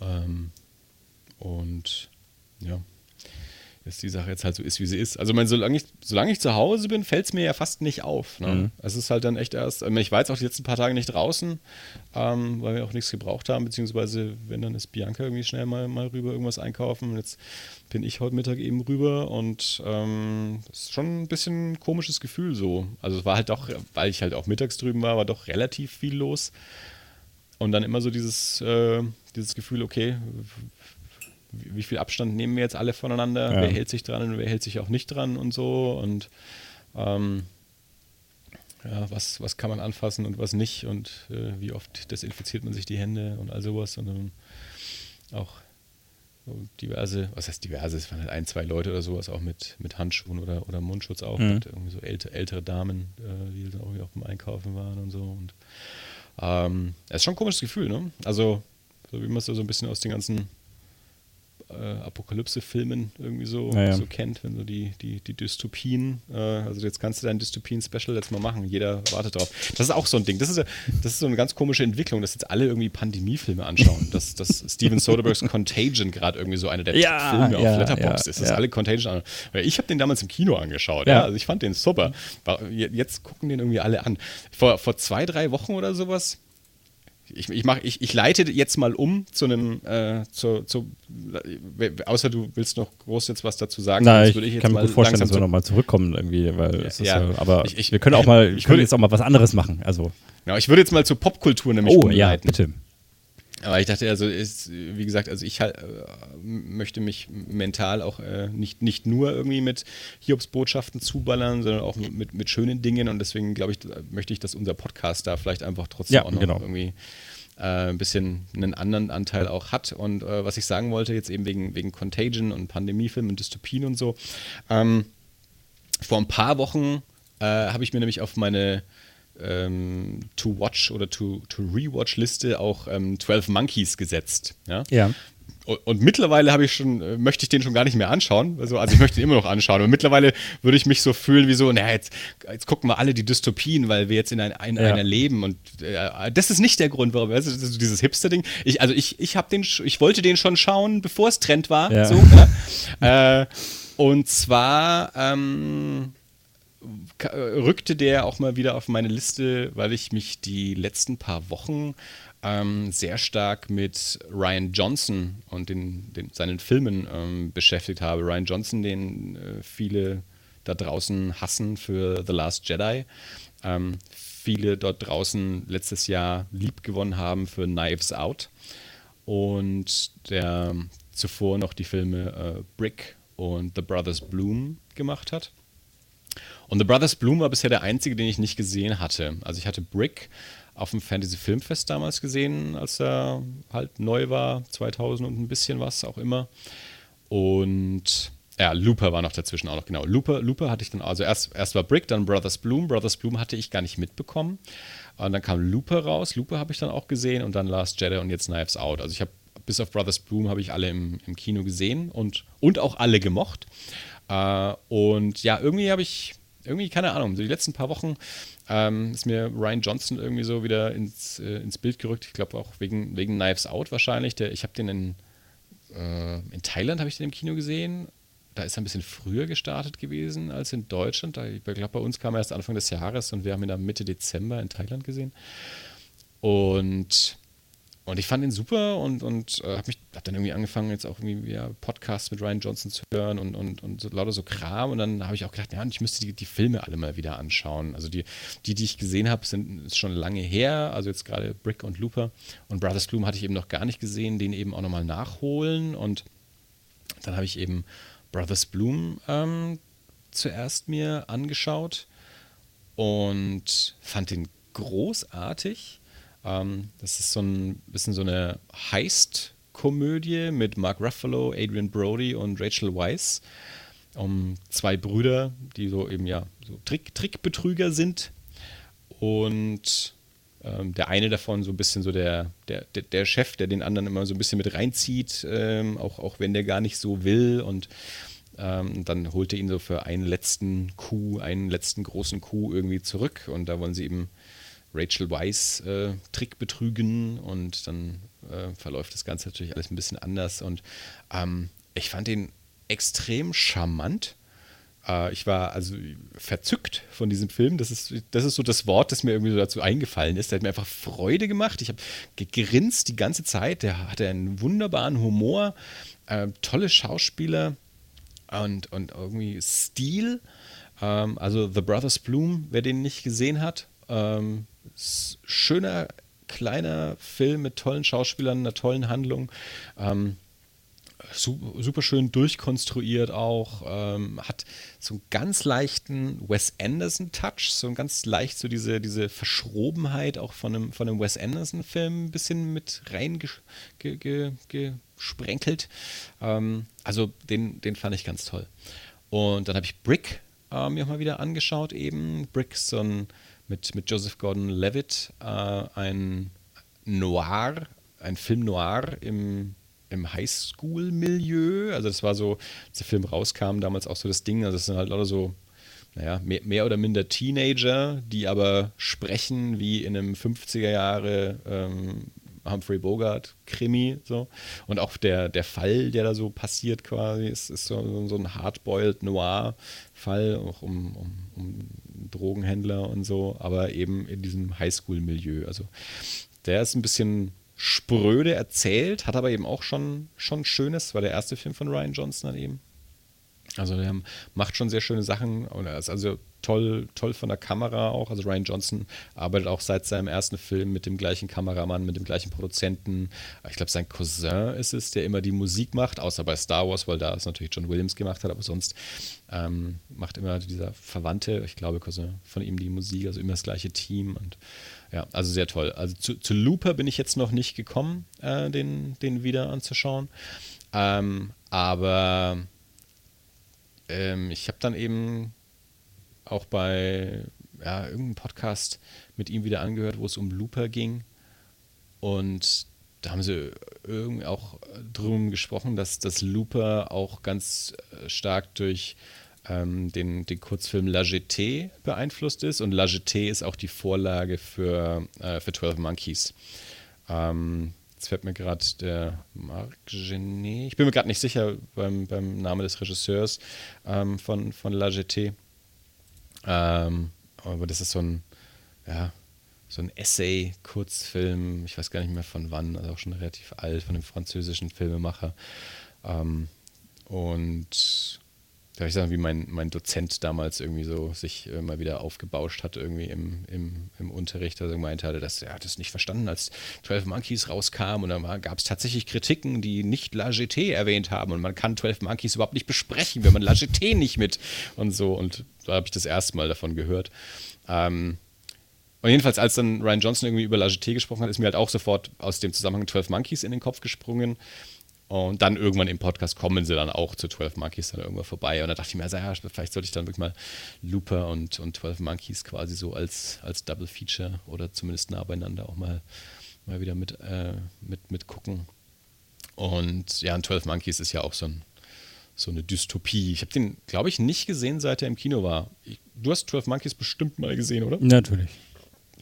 Ähm, und ja, dass die Sache jetzt halt so ist, wie sie ist. Also, mein, solange, ich, solange ich zu Hause bin, fällt es mir ja fast nicht auf. Ne? Mhm. Es ist halt dann echt erst, ich war jetzt auch die letzten paar Tage nicht draußen, ähm, weil wir auch nichts gebraucht haben, beziehungsweise wenn, dann ist Bianca irgendwie schnell mal, mal rüber irgendwas einkaufen. Und jetzt bin ich heute Mittag eben rüber und ähm, das ist schon ein bisschen ein komisches Gefühl so. Also, es war halt doch, weil ich halt auch mittags drüben war, war doch relativ viel los. Und dann immer so dieses, äh, dieses Gefühl, okay, wie viel Abstand nehmen wir jetzt alle voneinander, ja. wer hält sich dran und wer hält sich auch nicht dran und so und ähm, ja, was, was kann man anfassen und was nicht und äh, wie oft desinfiziert man sich die Hände und all sowas und dann auch diverse, was heißt diverse, es waren halt ein, zwei Leute oder sowas auch mit, mit Handschuhen oder, oder Mundschutz auch, mhm. und irgendwie so ältere, ältere Damen, äh, die dann irgendwie auch beim Einkaufen waren und so und ähm, es ist schon ein komisches Gefühl, ne? Also, so wie man es so ein bisschen aus den ganzen äh, Apokalypse-Filmen irgendwie so, ja, ja. so kennt, wenn so die, die, die Dystopien, äh, also jetzt kannst du dein Dystopien-Special jetzt mal machen, jeder wartet drauf. Das ist auch so ein Ding, das ist, das ist so eine ganz komische Entwicklung, dass jetzt alle irgendwie Pandemiefilme anschauen, dass, dass Steven Soderberghs Contagion gerade irgendwie so einer der ja, Filme auf Letterboxd ist, dass alle Contagion an. Ich habe den damals im Kino angeschaut, ja. also ich fand den super. Jetzt gucken den irgendwie alle an. Vor, vor zwei, drei Wochen oder sowas ich, ich, mach, ich, ich leite jetzt mal um zu einem, äh, zu, zu, außer du willst noch groß jetzt was dazu sagen. Nein, ich, ich kann mir gut vorstellen, dass wir nochmal zurückkommen irgendwie, weil ja, ist, ja, aber ich, wir können auch mal, ich können jetzt auch mal was anderes machen. Also. Ja, ich würde jetzt mal zur Popkultur nämlich Oh ja, bitte. Aber ich dachte, also ist, wie gesagt, also ich halt, äh, möchte mich mental auch äh, nicht, nicht nur irgendwie mit Hiobs-Botschaften zuballern, sondern auch mit, mit schönen Dingen. Und deswegen, glaube ich, möchte ich, dass unser Podcast da vielleicht einfach trotzdem ja, auch noch genau. irgendwie äh, ein bisschen einen anderen Anteil auch hat. Und äh, was ich sagen wollte, jetzt eben wegen, wegen Contagion und Pandemiefilmen und Dystopien und so. Ähm, vor ein paar Wochen äh, habe ich mir nämlich auf meine ähm, To-Watch oder To-Rewatch-Liste auch ähm, 12 Monkeys gesetzt. Ja. ja. Und, und, mittlerweile habe ich schon, äh, möchte ich den schon gar nicht mehr anschauen. Also, also ich möchte ihn immer noch anschauen. Und mittlerweile würde ich mich so fühlen wie so, naja, jetzt, jetzt gucken wir alle die Dystopien, weil wir jetzt in, ein, ein, ja. einer leben. Und äh, das ist nicht der Grund, warum. Das ist dieses Hipster-Ding. Ich, also ich, ich habe den, ich wollte den schon schauen, bevor es Trend war. Ja. So, äh, und zwar ähm, rückte der auch mal wieder auf meine Liste, weil ich mich die letzten paar Wochen ähm, sehr stark mit Ryan Johnson und den, den seinen Filmen ähm, beschäftigt habe. Ryan Johnson, den äh, viele da draußen hassen für The Last Jedi. Ähm, viele dort draußen letztes Jahr lieb gewonnen haben für Knives Out. Und der zuvor noch die Filme äh, Brick und The Brothers Bloom gemacht hat. Und The Brothers Bloom war bisher der einzige, den ich nicht gesehen hatte. Also ich hatte Brick auf dem Fantasy Filmfest damals gesehen, als er halt neu war, 2000 und ein bisschen was auch immer. Und ja, Looper war noch dazwischen auch noch, genau. Looper, Looper hatte ich dann, also erst, erst war Brick, dann Brothers Bloom. Brothers Bloom hatte ich gar nicht mitbekommen. Und dann kam Looper raus. Looper habe ich dann auch gesehen und dann Last Jedi und jetzt Knives Out. Also ich habe bis auf Brothers Bloom habe ich alle im, im Kino gesehen und, und auch alle gemocht. Äh, und ja, irgendwie habe ich, irgendwie, keine Ahnung, so die letzten paar Wochen ähm, ist mir Ryan Johnson irgendwie so wieder ins, äh, ins Bild gerückt. Ich glaube auch wegen, wegen Knives Out wahrscheinlich. Der, ich habe den in, äh, in Thailand habe ich den im Kino gesehen. Da ist er ein bisschen früher gestartet gewesen als in Deutschland. Ich glaube, bei uns kam er erst Anfang des Jahres und wir haben ihn dann Mitte Dezember in Thailand gesehen. Und und ich fand ihn super und, und äh, habe hab dann irgendwie angefangen, jetzt auch irgendwie ja, Podcasts mit Ryan Johnson zu hören und, und, und so, lauter so Kram. Und dann habe ich auch gedacht, ja, ich müsste die, die Filme alle mal wieder anschauen. Also die, die, die ich gesehen habe, sind ist schon lange her. Also jetzt gerade Brick und Looper. Und Brothers Bloom hatte ich eben noch gar nicht gesehen, den eben auch nochmal nachholen. Und dann habe ich eben Brothers Bloom ähm, zuerst mir angeschaut und fand den großartig ähm, das ist so ein bisschen so eine Heist-Komödie mit Mark Ruffalo, Adrian Brody und Rachel Weisz. Um zwei Brüder, die so eben ja so Trick, Trickbetrüger sind. Und ähm, der eine davon so ein bisschen so der, der, der, Chef, der den anderen immer so ein bisschen mit reinzieht, ähm, auch, auch wenn der gar nicht so will. Und ähm, dann holt er ihn so für einen letzten Coup, einen letzten großen Coup irgendwie zurück. Und da wollen sie eben Rachel Weiss äh, Trick betrügen und dann äh, verläuft das Ganze natürlich alles ein bisschen anders. Und ähm, ich fand ihn extrem charmant. Äh, ich war also verzückt von diesem Film. Das ist, das ist so das Wort, das mir irgendwie so dazu eingefallen ist. Der hat mir einfach Freude gemacht. Ich habe gegrinst die ganze Zeit. Der hatte einen wunderbaren Humor, äh, tolle Schauspieler und, und irgendwie Stil. Ähm, also The Brothers Bloom, wer den nicht gesehen hat, ähm, schöner, kleiner Film mit tollen Schauspielern, einer tollen Handlung. Ähm, super schön durchkonstruiert auch, ähm, hat so einen ganz leichten Wes Anderson-Touch, so ganz leicht so diese, diese Verschrobenheit auch von einem, von einem Wes Anderson-Film ein bisschen mit reingesprenkelt. Ähm, also den, den fand ich ganz toll. Und dann habe ich Brick äh, mir auch mal wieder angeschaut eben. Brick, so ein mit, mit Joseph Gordon-Levitt äh, ein Noir, ein Film Noir im, im Highschool-Milieu. Also das war so, als der Film rauskam, damals auch so das Ding. Also das sind halt lauter so, naja, mehr, mehr oder minder Teenager, die aber sprechen wie in einem 50er Jahre ähm, Humphrey Bogart Krimi so und auch der, der Fall, der da so passiert quasi, ist, ist so, so ein hardboiled Noir Fall, auch um, um, um Drogenhändler und so, aber eben in diesem Highschool-Milieu. Also der ist ein bisschen spröde erzählt, hat aber eben auch schon, schon Schönes, war der erste Film von Ryan Johnson dann eben. Also der macht schon sehr schöne Sachen und er ist also toll, toll von der Kamera auch. Also Ryan Johnson arbeitet auch seit seinem ersten Film mit dem gleichen Kameramann, mit dem gleichen Produzenten. Ich glaube, sein Cousin ist es, der immer die Musik macht, außer bei Star Wars, weil da es natürlich John Williams gemacht hat, aber sonst ähm, macht immer dieser Verwandte, ich glaube, Cousin von ihm die Musik, also immer das gleiche Team und ja, also sehr toll. Also zu, zu Looper bin ich jetzt noch nicht gekommen, äh, den, den wieder anzuschauen. Ähm, aber ähm, ich habe dann eben auch bei ja, irgendeinem Podcast mit ihm wieder angehört, wo es um Looper ging. Und da haben sie irgendwie auch drum gesprochen, dass das Looper auch ganz äh, stark durch ähm, den, den Kurzfilm La Jetée beeinflusst ist. Und La Jetée ist auch die Vorlage für, äh, für 12 Monkeys. Ähm, Jetzt fällt mir gerade der Marc Genet. Ich bin mir gerade nicht sicher beim, beim Namen des Regisseurs ähm, von, von La Jetée. Ähm, aber das ist so ein, ja, so ein Essay-Kurzfilm, ich weiß gar nicht mehr von wann, also auch schon relativ alt, von einem französischen Filmemacher. Ähm, und darf ich sagen, wie mein, mein Dozent damals irgendwie so sich äh, mal wieder aufgebauscht hat, irgendwie im, im, im Unterricht, also gemeint hatte, dass er hat es nicht verstanden, als 12 Monkeys rauskam und dann gab es tatsächlich Kritiken, die nicht La Jetée erwähnt haben und man kann 12 Monkeys überhaupt nicht besprechen, wenn man La Jetée nicht mit und so und da habe ich das erste Mal davon gehört. Ähm, und jedenfalls, als dann Ryan Johnson irgendwie über La Jetée gesprochen hat, ist mir halt auch sofort aus dem Zusammenhang 12 Monkeys in den Kopf gesprungen. Und dann irgendwann im Podcast kommen sie dann auch zu 12 Monkeys dann irgendwann vorbei. Und da dachte ich mir, also, ja, vielleicht sollte ich dann wirklich mal Looper und, und 12 Monkeys quasi so als, als Double Feature oder zumindest nah beieinander auch mal, mal wieder mit, äh, mit, mit gucken. Und ja, und 12 Monkeys ist ja auch so, ein, so eine Dystopie. Ich habe den, glaube ich, nicht gesehen, seit er im Kino war. Ich, du hast 12 Monkeys bestimmt mal gesehen, oder? Natürlich.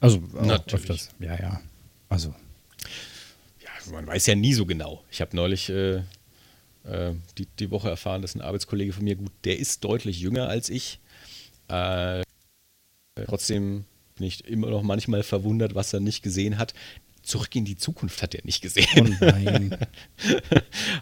Also Natürlich. öfters. Ja, ja. Also. Man weiß ja nie so genau. Ich habe neulich äh, äh, die, die Woche erfahren, dass ein Arbeitskollege von mir, gut, der ist deutlich jünger als ich. Äh, trotzdem bin ich immer noch manchmal verwundert, was er nicht gesehen hat. Zurück in die Zukunft hat er nicht gesehen. Oh nein.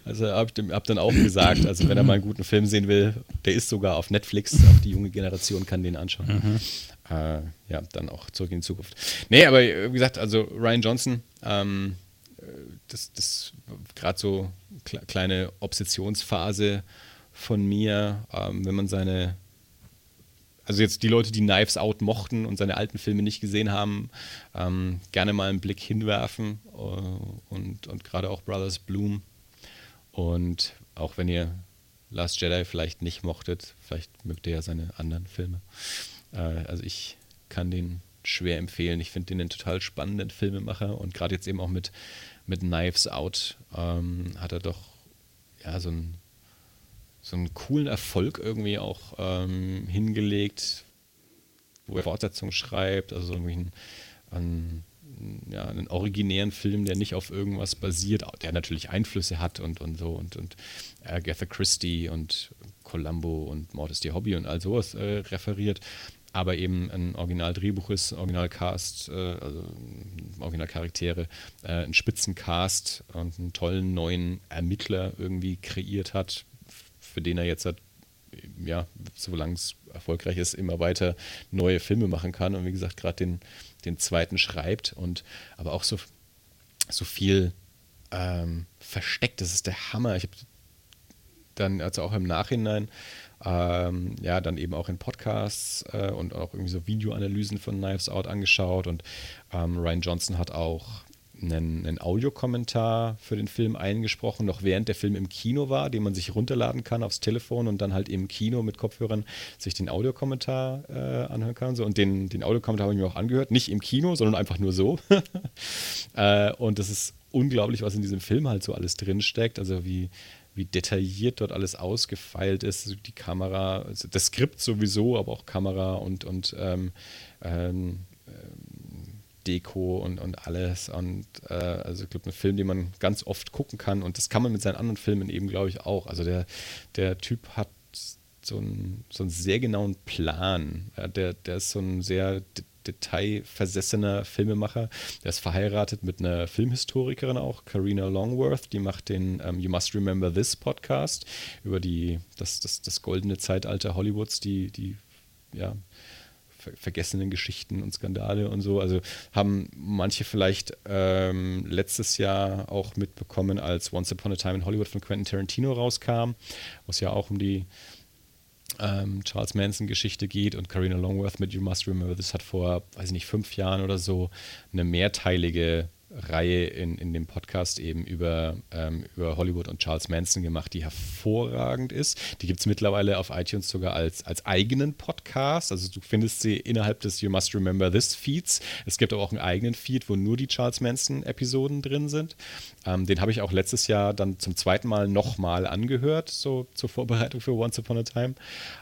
Also habe ich hab dann auch gesagt, also wenn er mal einen guten Film sehen will, der ist sogar auf Netflix, auch die junge Generation kann den anschauen. Mhm. Äh, ja, dann auch zurück in die Zukunft. Nee, aber wie gesagt, also Ryan Johnson, ähm, das, das gerade so kle kleine Obsessionsphase von mir, ähm, wenn man seine also jetzt die Leute, die Knives Out mochten und seine alten Filme nicht gesehen haben, ähm, gerne mal einen Blick hinwerfen äh, und, und gerade auch Brothers Bloom. Und auch wenn ihr Last Jedi vielleicht nicht mochtet, vielleicht mögt ihr ja seine anderen Filme. Äh, also ich kann den schwer empfehlen. Ich finde den einen total spannenden Filmemacher und gerade jetzt eben auch mit, mit Knives Out ähm, hat er doch ja so einen, so einen coolen Erfolg irgendwie auch ähm, hingelegt, wo er Fortsetzungen schreibt, also irgendwie einen, einen, ja, einen originären Film, der nicht auf irgendwas basiert, der natürlich Einflüsse hat und, und so und, und Agatha Christie und Columbo und Mord ist ihr Hobby und all sowas äh, referiert, aber eben ein Originaldrehbuch ist, Originalcast, äh, also Originalcharaktere, äh, ein Spitzencast und einen tollen neuen Ermittler irgendwie kreiert hat, für den er jetzt hat, ja, solange es erfolgreich ist, immer weiter neue Filme machen kann und wie gesagt gerade den, den zweiten schreibt und aber auch so, so viel ähm, versteckt, das ist der Hammer. Ich habe dann also auch im Nachhinein ähm, ja, dann eben auch in Podcasts äh, und auch irgendwie so Videoanalysen von Knives Out angeschaut. Und ähm, Ryan Johnson hat auch einen, einen Audiokommentar für den Film eingesprochen, noch während der Film im Kino war, den man sich runterladen kann aufs Telefon und dann halt im Kino mit Kopfhörern sich den Audiokommentar äh, anhören kann. So. Und den, den Audiokommentar habe ich mir auch angehört, nicht im Kino, sondern einfach nur so. äh, und das ist unglaublich, was in diesem Film halt so alles drinsteckt. Also wie, wie detailliert dort alles ausgefeilt ist. Die Kamera, also das Skript sowieso, aber auch Kamera und, und ähm, ähm, Deko und, und alles. Und äh, also ich glaube, ein Film, den man ganz oft gucken kann. Und das kann man mit seinen anderen Filmen eben, glaube ich, auch. Also der, der Typ hat so einen, so einen sehr genauen Plan. Ja, der, der ist so ein sehr detailversessener Filmemacher. Der ist verheiratet mit einer Filmhistorikerin auch, Karina Longworth. Die macht den ähm, You Must Remember This Podcast über die, das, das, das goldene Zeitalter Hollywoods, die, die ja, ver vergessenen Geschichten und Skandale und so. Also haben manche vielleicht ähm, letztes Jahr auch mitbekommen, als Once Upon a Time in Hollywood von Quentin Tarantino rauskam, wo ja auch um die ähm, Charles Manson-Geschichte geht und Karina Longworth mit You Must Remember This hat vor, weiß ich nicht, fünf Jahren oder so eine mehrteilige Reihe in, in dem Podcast eben über, ähm, über Hollywood und Charles Manson gemacht, die hervorragend ist. Die gibt es mittlerweile auf iTunes sogar als, als eigenen Podcast. Also du findest sie innerhalb des You Must Remember This Feeds. Es gibt aber auch einen eigenen Feed, wo nur die Charles Manson-Episoden drin sind. Ähm, den habe ich auch letztes Jahr dann zum zweiten Mal nochmal angehört, so zur Vorbereitung für Once Upon a Time.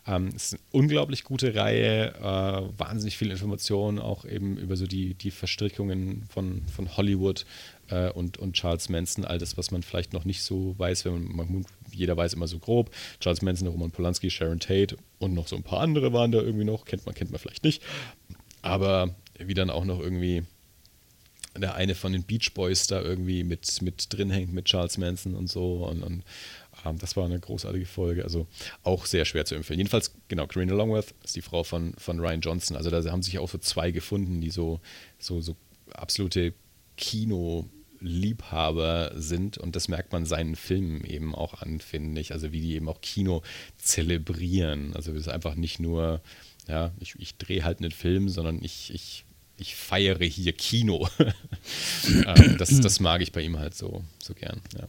Ähm, es ist eine unglaublich gute Reihe, äh, wahnsinnig viel Information, auch eben über so die, die Verstrickungen von, von Hollywood Hollywood äh, und, und Charles Manson, all das, was man vielleicht noch nicht so weiß, wenn man, man jeder weiß immer so grob. Charles Manson, Roman Polanski, Sharon Tate und noch so ein paar andere waren da irgendwie noch, kennt man, kennt man vielleicht nicht. Aber wie dann auch noch irgendwie der eine von den Beach Boys da irgendwie mit, mit drin hängt mit Charles Manson und so. Und, und ähm, das war eine großartige Folge. Also auch sehr schwer zu empfehlen. Jedenfalls, genau, Karina Longworth ist die Frau von, von Ryan Johnson. Also da haben sich auch so zwei gefunden, die so, so, so absolute Kino-Liebhaber sind und das merkt man seinen Filmen eben auch an, finde ich. Also wie die eben auch Kino zelebrieren. Also es ist einfach nicht nur, ja, ich, ich drehe halt einen Film, sondern ich, ich, ich feiere hier Kino. Ähm, das, das mag ich bei ihm halt so, so gern. Ja.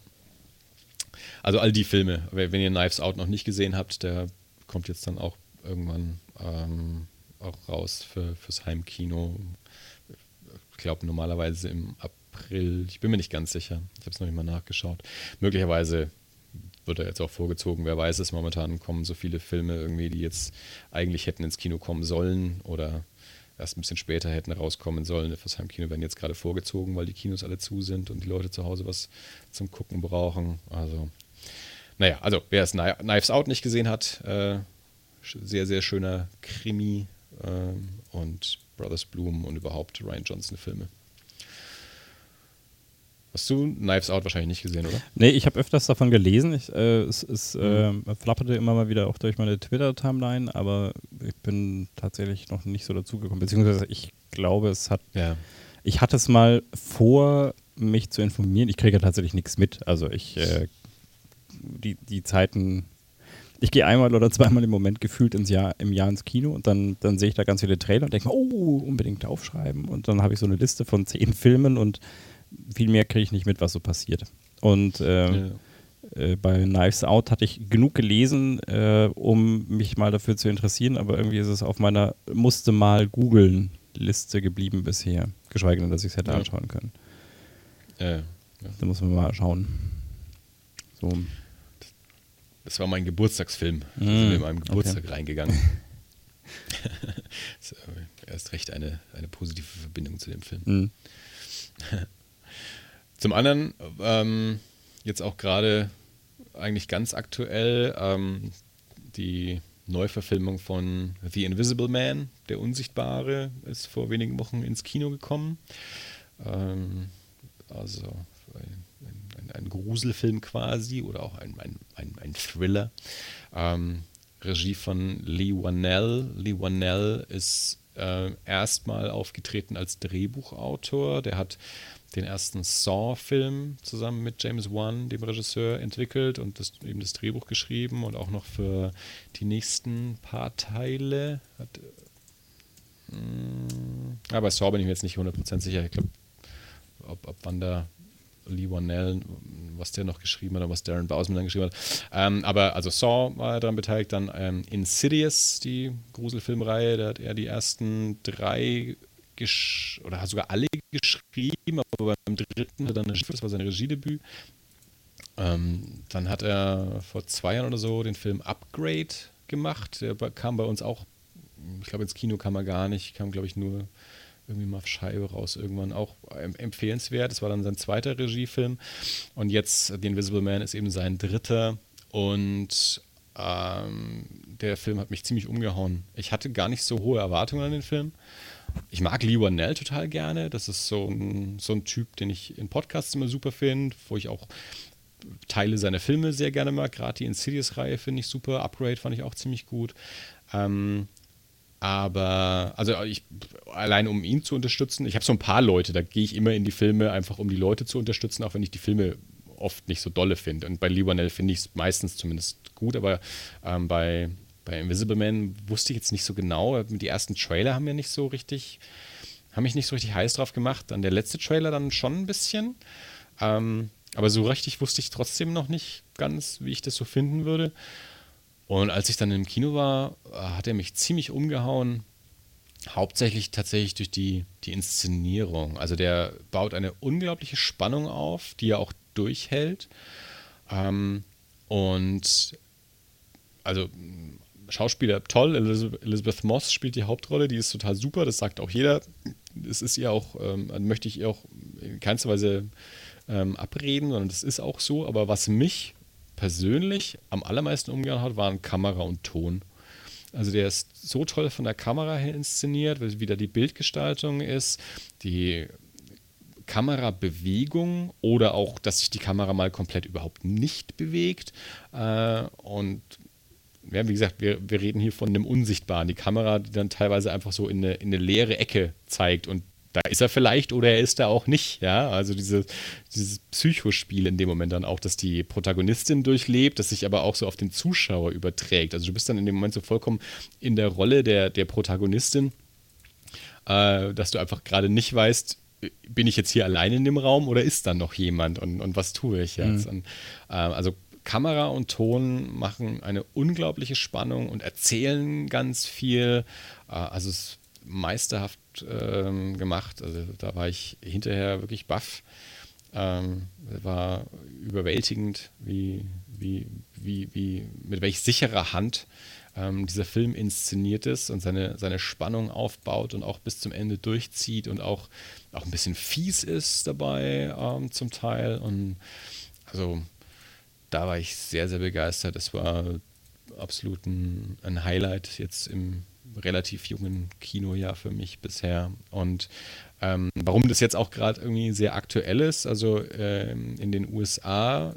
Also all die Filme, wenn ihr Knives Out noch nicht gesehen habt, der kommt jetzt dann auch irgendwann ähm, auch raus für, fürs Heimkino glaube normalerweise im April. Ich bin mir nicht ganz sicher. Ich habe es noch nicht mal nachgeschaut. Möglicherweise wird er jetzt auch vorgezogen. Wer weiß es. Momentan kommen so viele Filme irgendwie, die jetzt eigentlich hätten ins Kino kommen sollen oder erst ein bisschen später hätten rauskommen sollen. Fürs Heimkino werden jetzt gerade vorgezogen, weil die Kinos alle zu sind und die Leute zu Hause was zum Gucken brauchen. Also, naja, also wer es Knives Out nicht gesehen hat, äh, sehr, sehr schöner Krimi äh, und Brothers Bloom und überhaupt Ryan Johnson-Filme. Hast du Knives Out wahrscheinlich nicht gesehen, oder? Nee, ich habe öfters davon gelesen. Ich, äh, es es mhm. äh, flapperte immer mal wieder auch durch meine Twitter-Timeline, aber ich bin tatsächlich noch nicht so dazugekommen. Beziehungsweise ich glaube, es hat. Ja. Ich hatte es mal vor, mich zu informieren. Ich kriege ja tatsächlich nichts mit. Also ich. Äh, die, die Zeiten. Ich gehe einmal oder zweimal im Moment gefühlt ins Jahr, im Jahr ins Kino und dann, dann sehe ich da ganz viele Trailer und denke mir, oh, unbedingt aufschreiben. Und dann habe ich so eine Liste von zehn Filmen und viel mehr kriege ich nicht mit, was so passiert. Und äh, ja. äh, bei Knives Out hatte ich genug gelesen, äh, um mich mal dafür zu interessieren, aber irgendwie ist es auf meiner musste mal googeln Liste geblieben bisher. Geschweige denn, dass ich es hätte ja. anschauen können. Ja, ja. Da muss man mal schauen. So. Das war mein Geburtstagsfilm. Da sind wir in meinem Geburtstag okay. reingegangen. erst recht eine, eine positive Verbindung zu dem Film. Mhm. Zum anderen, ähm, jetzt auch gerade eigentlich ganz aktuell, ähm, die Neuverfilmung von The Invisible Man, der Unsichtbare, ist vor wenigen Wochen ins Kino gekommen. Ähm, also ein, ein, ein, Gruselfilm quasi oder auch ein, ein, ein Thriller. Ähm, Regie von Lee Wanell. Lee Wanell ist äh, erstmal aufgetreten als Drehbuchautor. Der hat den ersten Saw-Film zusammen mit James Wan, dem Regisseur, entwickelt und das, eben das Drehbuch geschrieben und auch noch für die nächsten paar Teile. Hat, mh, hm, ja, bei Saw bin ich mir jetzt nicht 100% sicher. Ich glaube, ob, ob wann da Lee Wanell, was der noch geschrieben hat oder was Darren Bausman dann geschrieben hat. Ähm, aber also Saw war daran beteiligt, dann ähm, Insidious, die Gruselfilmreihe, da hat er die ersten drei oder hat sogar alle geschrieben, aber beim dritten hat er dann, das war sein Regiedebüt. Ähm, dann hat er vor zwei Jahren oder so den Film Upgrade gemacht. Der kam bei uns auch, ich glaube, ins Kino kam er gar nicht, kam, glaube ich, nur irgendwie mal auf Scheibe raus irgendwann auch empfehlenswert. Das war dann sein zweiter Regiefilm. Und jetzt The Invisible Man ist eben sein dritter. Und ähm, der Film hat mich ziemlich umgehauen. Ich hatte gar nicht so hohe Erwartungen an den Film ich mag Lee Wanell total gerne. Das ist so ein, so ein Typ, den ich in Podcasts immer super finde, wo ich auch Teile seiner Filme sehr gerne mag. Gerade die Insidious-Reihe finde ich super. Upgrade fand ich auch ziemlich gut. Ähm, aber, also ich, allein um ihn zu unterstützen, ich habe so ein paar Leute, da gehe ich immer in die Filme, einfach um die Leute zu unterstützen, auch wenn ich die Filme oft nicht so dolle finde. Und bei Lee Wanell finde ich es meistens zumindest gut, aber ähm, bei bei Invisible Man wusste ich jetzt nicht so genau. Die ersten Trailer haben mir nicht so richtig, haben mich nicht so richtig heiß drauf gemacht. Dann der letzte Trailer dann schon ein bisschen. Ähm, aber so richtig wusste ich trotzdem noch nicht ganz, wie ich das so finden würde. Und als ich dann im Kino war, hat er mich ziemlich umgehauen. Hauptsächlich tatsächlich durch die, die Inszenierung. Also der baut eine unglaubliche Spannung auf, die er auch durchhält. Ähm, und also Schauspieler toll. Elizabeth Moss spielt die Hauptrolle, die ist total super, das sagt auch jeder. Das ist ihr auch, ähm, möchte ich ihr auch in keinster Weise ähm, abreden, sondern das ist auch so. Aber was mich persönlich am allermeisten umgehauen hat, waren Kamera und Ton. Also der ist so toll von der Kamera her inszeniert, wie da die Bildgestaltung ist, die Kamerabewegung oder auch, dass sich die Kamera mal komplett überhaupt nicht bewegt. Äh, und ja, wie gesagt, wir, wir reden hier von einem Unsichtbaren. Die Kamera, die dann teilweise einfach so in eine, in eine leere Ecke zeigt und da ist er vielleicht oder er ist da auch nicht, ja. Also diese, dieses Psychospiel in dem Moment dann auch, dass die Protagonistin durchlebt, das sich aber auch so auf den Zuschauer überträgt. Also du bist dann in dem Moment so vollkommen in der Rolle der, der Protagonistin, äh, dass du einfach gerade nicht weißt, bin ich jetzt hier allein in dem Raum oder ist da noch jemand und, und was tue ich jetzt? Mhm. Und, äh, also Kamera und Ton machen eine unglaubliche Spannung und erzählen ganz viel. Äh, also es meisterhaft ähm, gemacht. Also da war ich hinterher wirklich baff. Ähm, war überwältigend, wie, wie, wie, wie, mit welch sicherer Hand ähm, dieser Film inszeniert ist und seine, seine Spannung aufbaut und auch bis zum Ende durchzieht und auch, auch ein bisschen fies ist dabei ähm, zum Teil. Und also da war ich sehr, sehr begeistert. Es war absolut ein, ein Highlight jetzt im relativ jungen Kinojahr für mich bisher. Und ähm, warum das jetzt auch gerade irgendwie sehr aktuell ist, also ähm, in den USA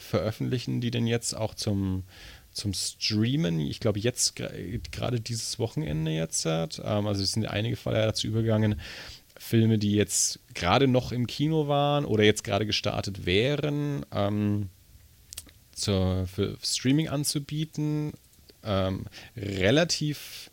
veröffentlichen die den jetzt auch zum, zum Streamen. Ich glaube, jetzt gerade dieses Wochenende jetzt. Hat. Ähm, also es sind einige Fälle dazu übergegangen, Filme, die jetzt gerade noch im Kino waren oder jetzt gerade gestartet wären, ähm, zur, für Streaming anzubieten. Ähm, relativ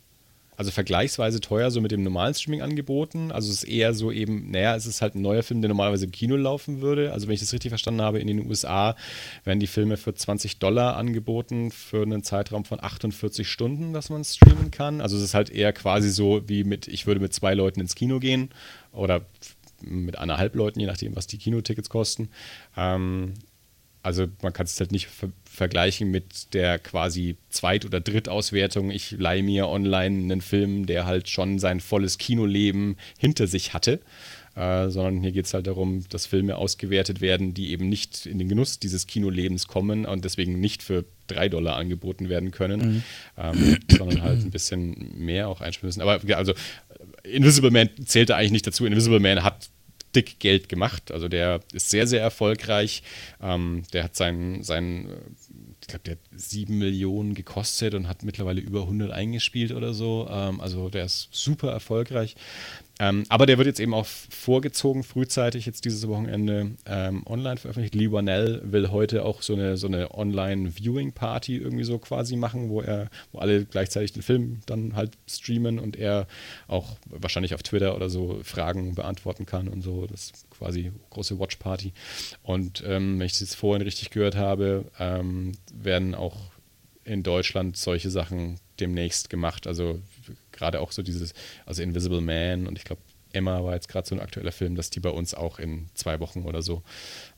also vergleichsweise teuer so mit dem normalen Streaming-Angeboten. Also es ist eher so eben, naja, es ist halt ein neuer Film, der normalerweise im Kino laufen würde. Also wenn ich das richtig verstanden habe, in den USA werden die Filme für 20 Dollar angeboten für einen Zeitraum von 48 Stunden, dass man streamen kann. Also es ist halt eher quasi so wie mit, ich würde mit zwei Leuten ins Kino gehen oder mit eineinhalb Leuten, je nachdem, was die Kinotickets kosten. Ähm, also man kann es halt nicht ver vergleichen mit der quasi Zweit- oder Drittauswertung. Ich leihe mir online einen Film, der halt schon sein volles Kinoleben hinter sich hatte. Äh, sondern hier geht es halt darum, dass Filme ausgewertet werden, die eben nicht in den Genuss dieses Kinolebens kommen und deswegen nicht für drei Dollar angeboten werden können, mhm. ähm, sondern halt ein bisschen mehr auch einspielen müssen. Aber also Invisible Man zählte eigentlich nicht dazu. Invisible Man hat dick Geld gemacht. Also der ist sehr, sehr erfolgreich. Ähm, der hat seinen, seinen ich glaube, der hat sieben Millionen gekostet und hat mittlerweile über 100 eingespielt oder so. Ähm, also der ist super erfolgreich. Ähm, aber der wird jetzt eben auch vorgezogen, frühzeitig jetzt dieses Wochenende ähm, online veröffentlicht. Lee Wanell will heute auch so eine, so eine Online-Viewing-Party irgendwie so quasi machen, wo er, wo alle gleichzeitig den Film dann halt streamen und er auch wahrscheinlich auf Twitter oder so Fragen beantworten kann und so. Das quasi große Watch-Party. Und ähm, wenn ich das jetzt vorhin richtig gehört habe, ähm, werden auch in Deutschland solche Sachen demnächst gemacht. Also gerade auch so dieses, also Invisible Man und ich glaube, Emma war jetzt gerade so ein aktueller Film, dass die bei uns auch in zwei Wochen oder so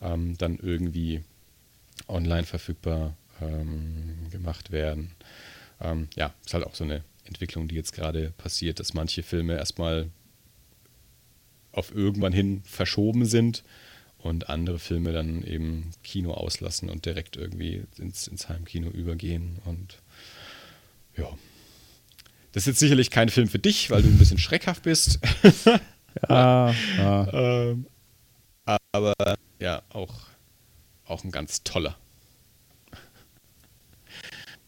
ähm, dann irgendwie online verfügbar ähm, gemacht werden. Ähm, ja, ist halt auch so eine Entwicklung, die jetzt gerade passiert, dass manche Filme erstmal auf irgendwann hin verschoben sind und andere Filme dann eben Kino auslassen und direkt irgendwie ins, ins Heimkino übergehen. Und ja, das ist jetzt sicherlich kein Film für dich, weil du ein bisschen schreckhaft bist. ja, ja. ähm, aber ja, auch, auch ein ganz toller.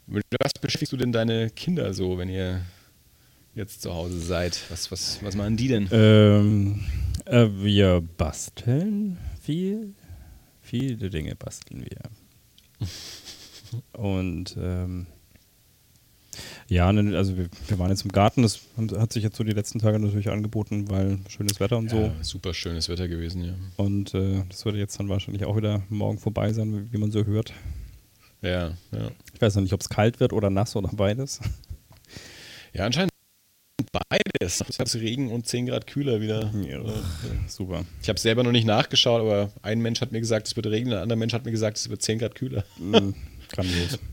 Mit was beschäftigst du denn deine Kinder so, wenn ihr jetzt zu Hause seid? Was, was, was machen die denn? Ähm, äh, wir basteln viel. Viele Dinge basteln wir. Und ähm, ja, ne, also wir, wir, waren jetzt im Garten, das hat sich jetzt so die letzten Tage natürlich angeboten, weil schönes Wetter und so. Ja, super schönes Wetter gewesen, ja. Und äh, das würde jetzt dann wahrscheinlich auch wieder morgen vorbei sein, wie man so hört. Ja, ja. Ich weiß noch nicht, ob es kalt wird oder nass oder beides. Ja, anscheinend beides. Es ist Regen und 10 Grad kühler wieder. Ja, äh, super. Ich habe selber noch nicht nachgeschaut, aber ein Mensch hat mir gesagt, es wird regnen, ein anderer Mensch hat mir gesagt, es wird 10 Grad kühler. Mhm, grandios.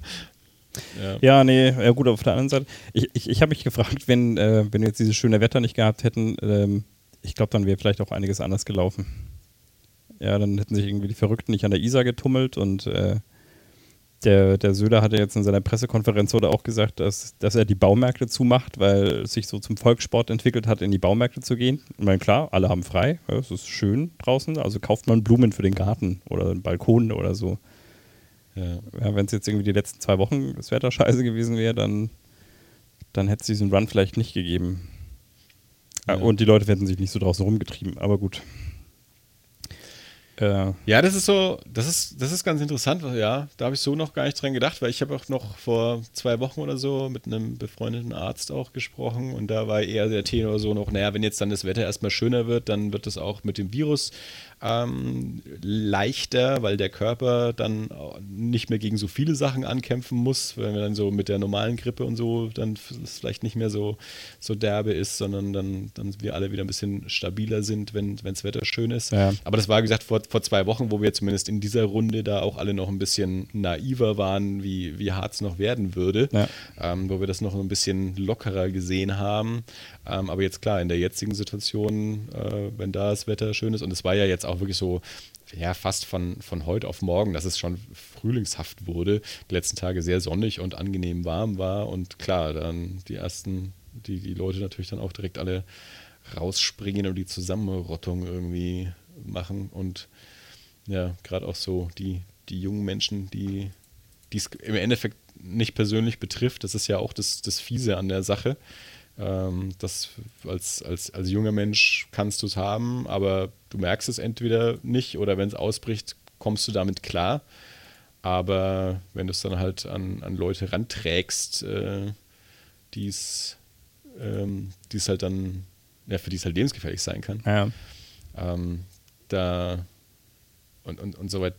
Ja. ja, nee, ja gut, auf der anderen Seite, ich, ich, ich habe mich gefragt, wenn, äh, wenn wir jetzt dieses schöne Wetter nicht gehabt hätten, ähm, ich glaube, dann wäre vielleicht auch einiges anders gelaufen. Ja, dann hätten sich irgendwie die Verrückten nicht an der Isar getummelt und äh, der, der Söder hatte jetzt in seiner Pressekonferenz oder auch gesagt, dass, dass er die Baumärkte zumacht, weil es sich so zum Volkssport entwickelt hat, in die Baumärkte zu gehen. Ich meine, klar, alle haben frei, ja, es ist schön draußen, also kauft man Blumen für den Garten oder einen Balkon oder so. Ja. ja Wenn es jetzt irgendwie die letzten zwei Wochen das Wetter scheiße gewesen wäre, dann, dann hätte es diesen Run vielleicht nicht gegeben. Und die Leute hätten sich nicht so draußen rumgetrieben, aber gut. Äh, ja, das ist so, das ist, das ist ganz interessant, ja. Da habe ich so noch gar nicht dran gedacht, weil ich habe auch noch vor zwei Wochen oder so mit einem befreundeten Arzt auch gesprochen und da war eher der Tenor so noch, naja, wenn jetzt dann das Wetter erstmal schöner wird, dann wird das auch mit dem Virus ähm, leichter, weil der Körper dann nicht mehr gegen so viele Sachen ankämpfen muss, wenn wir dann so mit der normalen Grippe und so dann es vielleicht nicht mehr so, so derbe ist, sondern dann, dann wir alle wieder ein bisschen stabiler sind, wenn das Wetter schön ist. Ja. Aber das war, gesagt, vor, vor zwei Wochen, wo wir zumindest in dieser Runde da auch alle noch ein bisschen naiver waren, wie, wie hart es noch werden würde, ja. ähm, wo wir das noch ein bisschen lockerer gesehen haben. Ähm, aber jetzt klar, in der jetzigen Situation, äh, wenn da das Wetter schön ist, und es war ja jetzt auch wirklich so, ja, fast von, von heute auf morgen, dass es schon frühlingshaft wurde, die letzten Tage sehr sonnig und angenehm warm war. Und klar, dann die ersten, die, die Leute natürlich dann auch direkt alle rausspringen und die Zusammenrottung irgendwie machen. Und ja, gerade auch so die, die jungen Menschen, die es im Endeffekt nicht persönlich betrifft, das ist ja auch das, das Fiese an der Sache. Ähm, das als, als, als junger Mensch kannst du es haben, aber du merkst es entweder nicht oder wenn es ausbricht, kommst du damit klar. Aber wenn du es dann halt an, an Leute ranträgst, äh, die es ähm, halt dann, ja, für die es halt lebensgefährlich sein kann, ja. ähm, da und, und, und soweit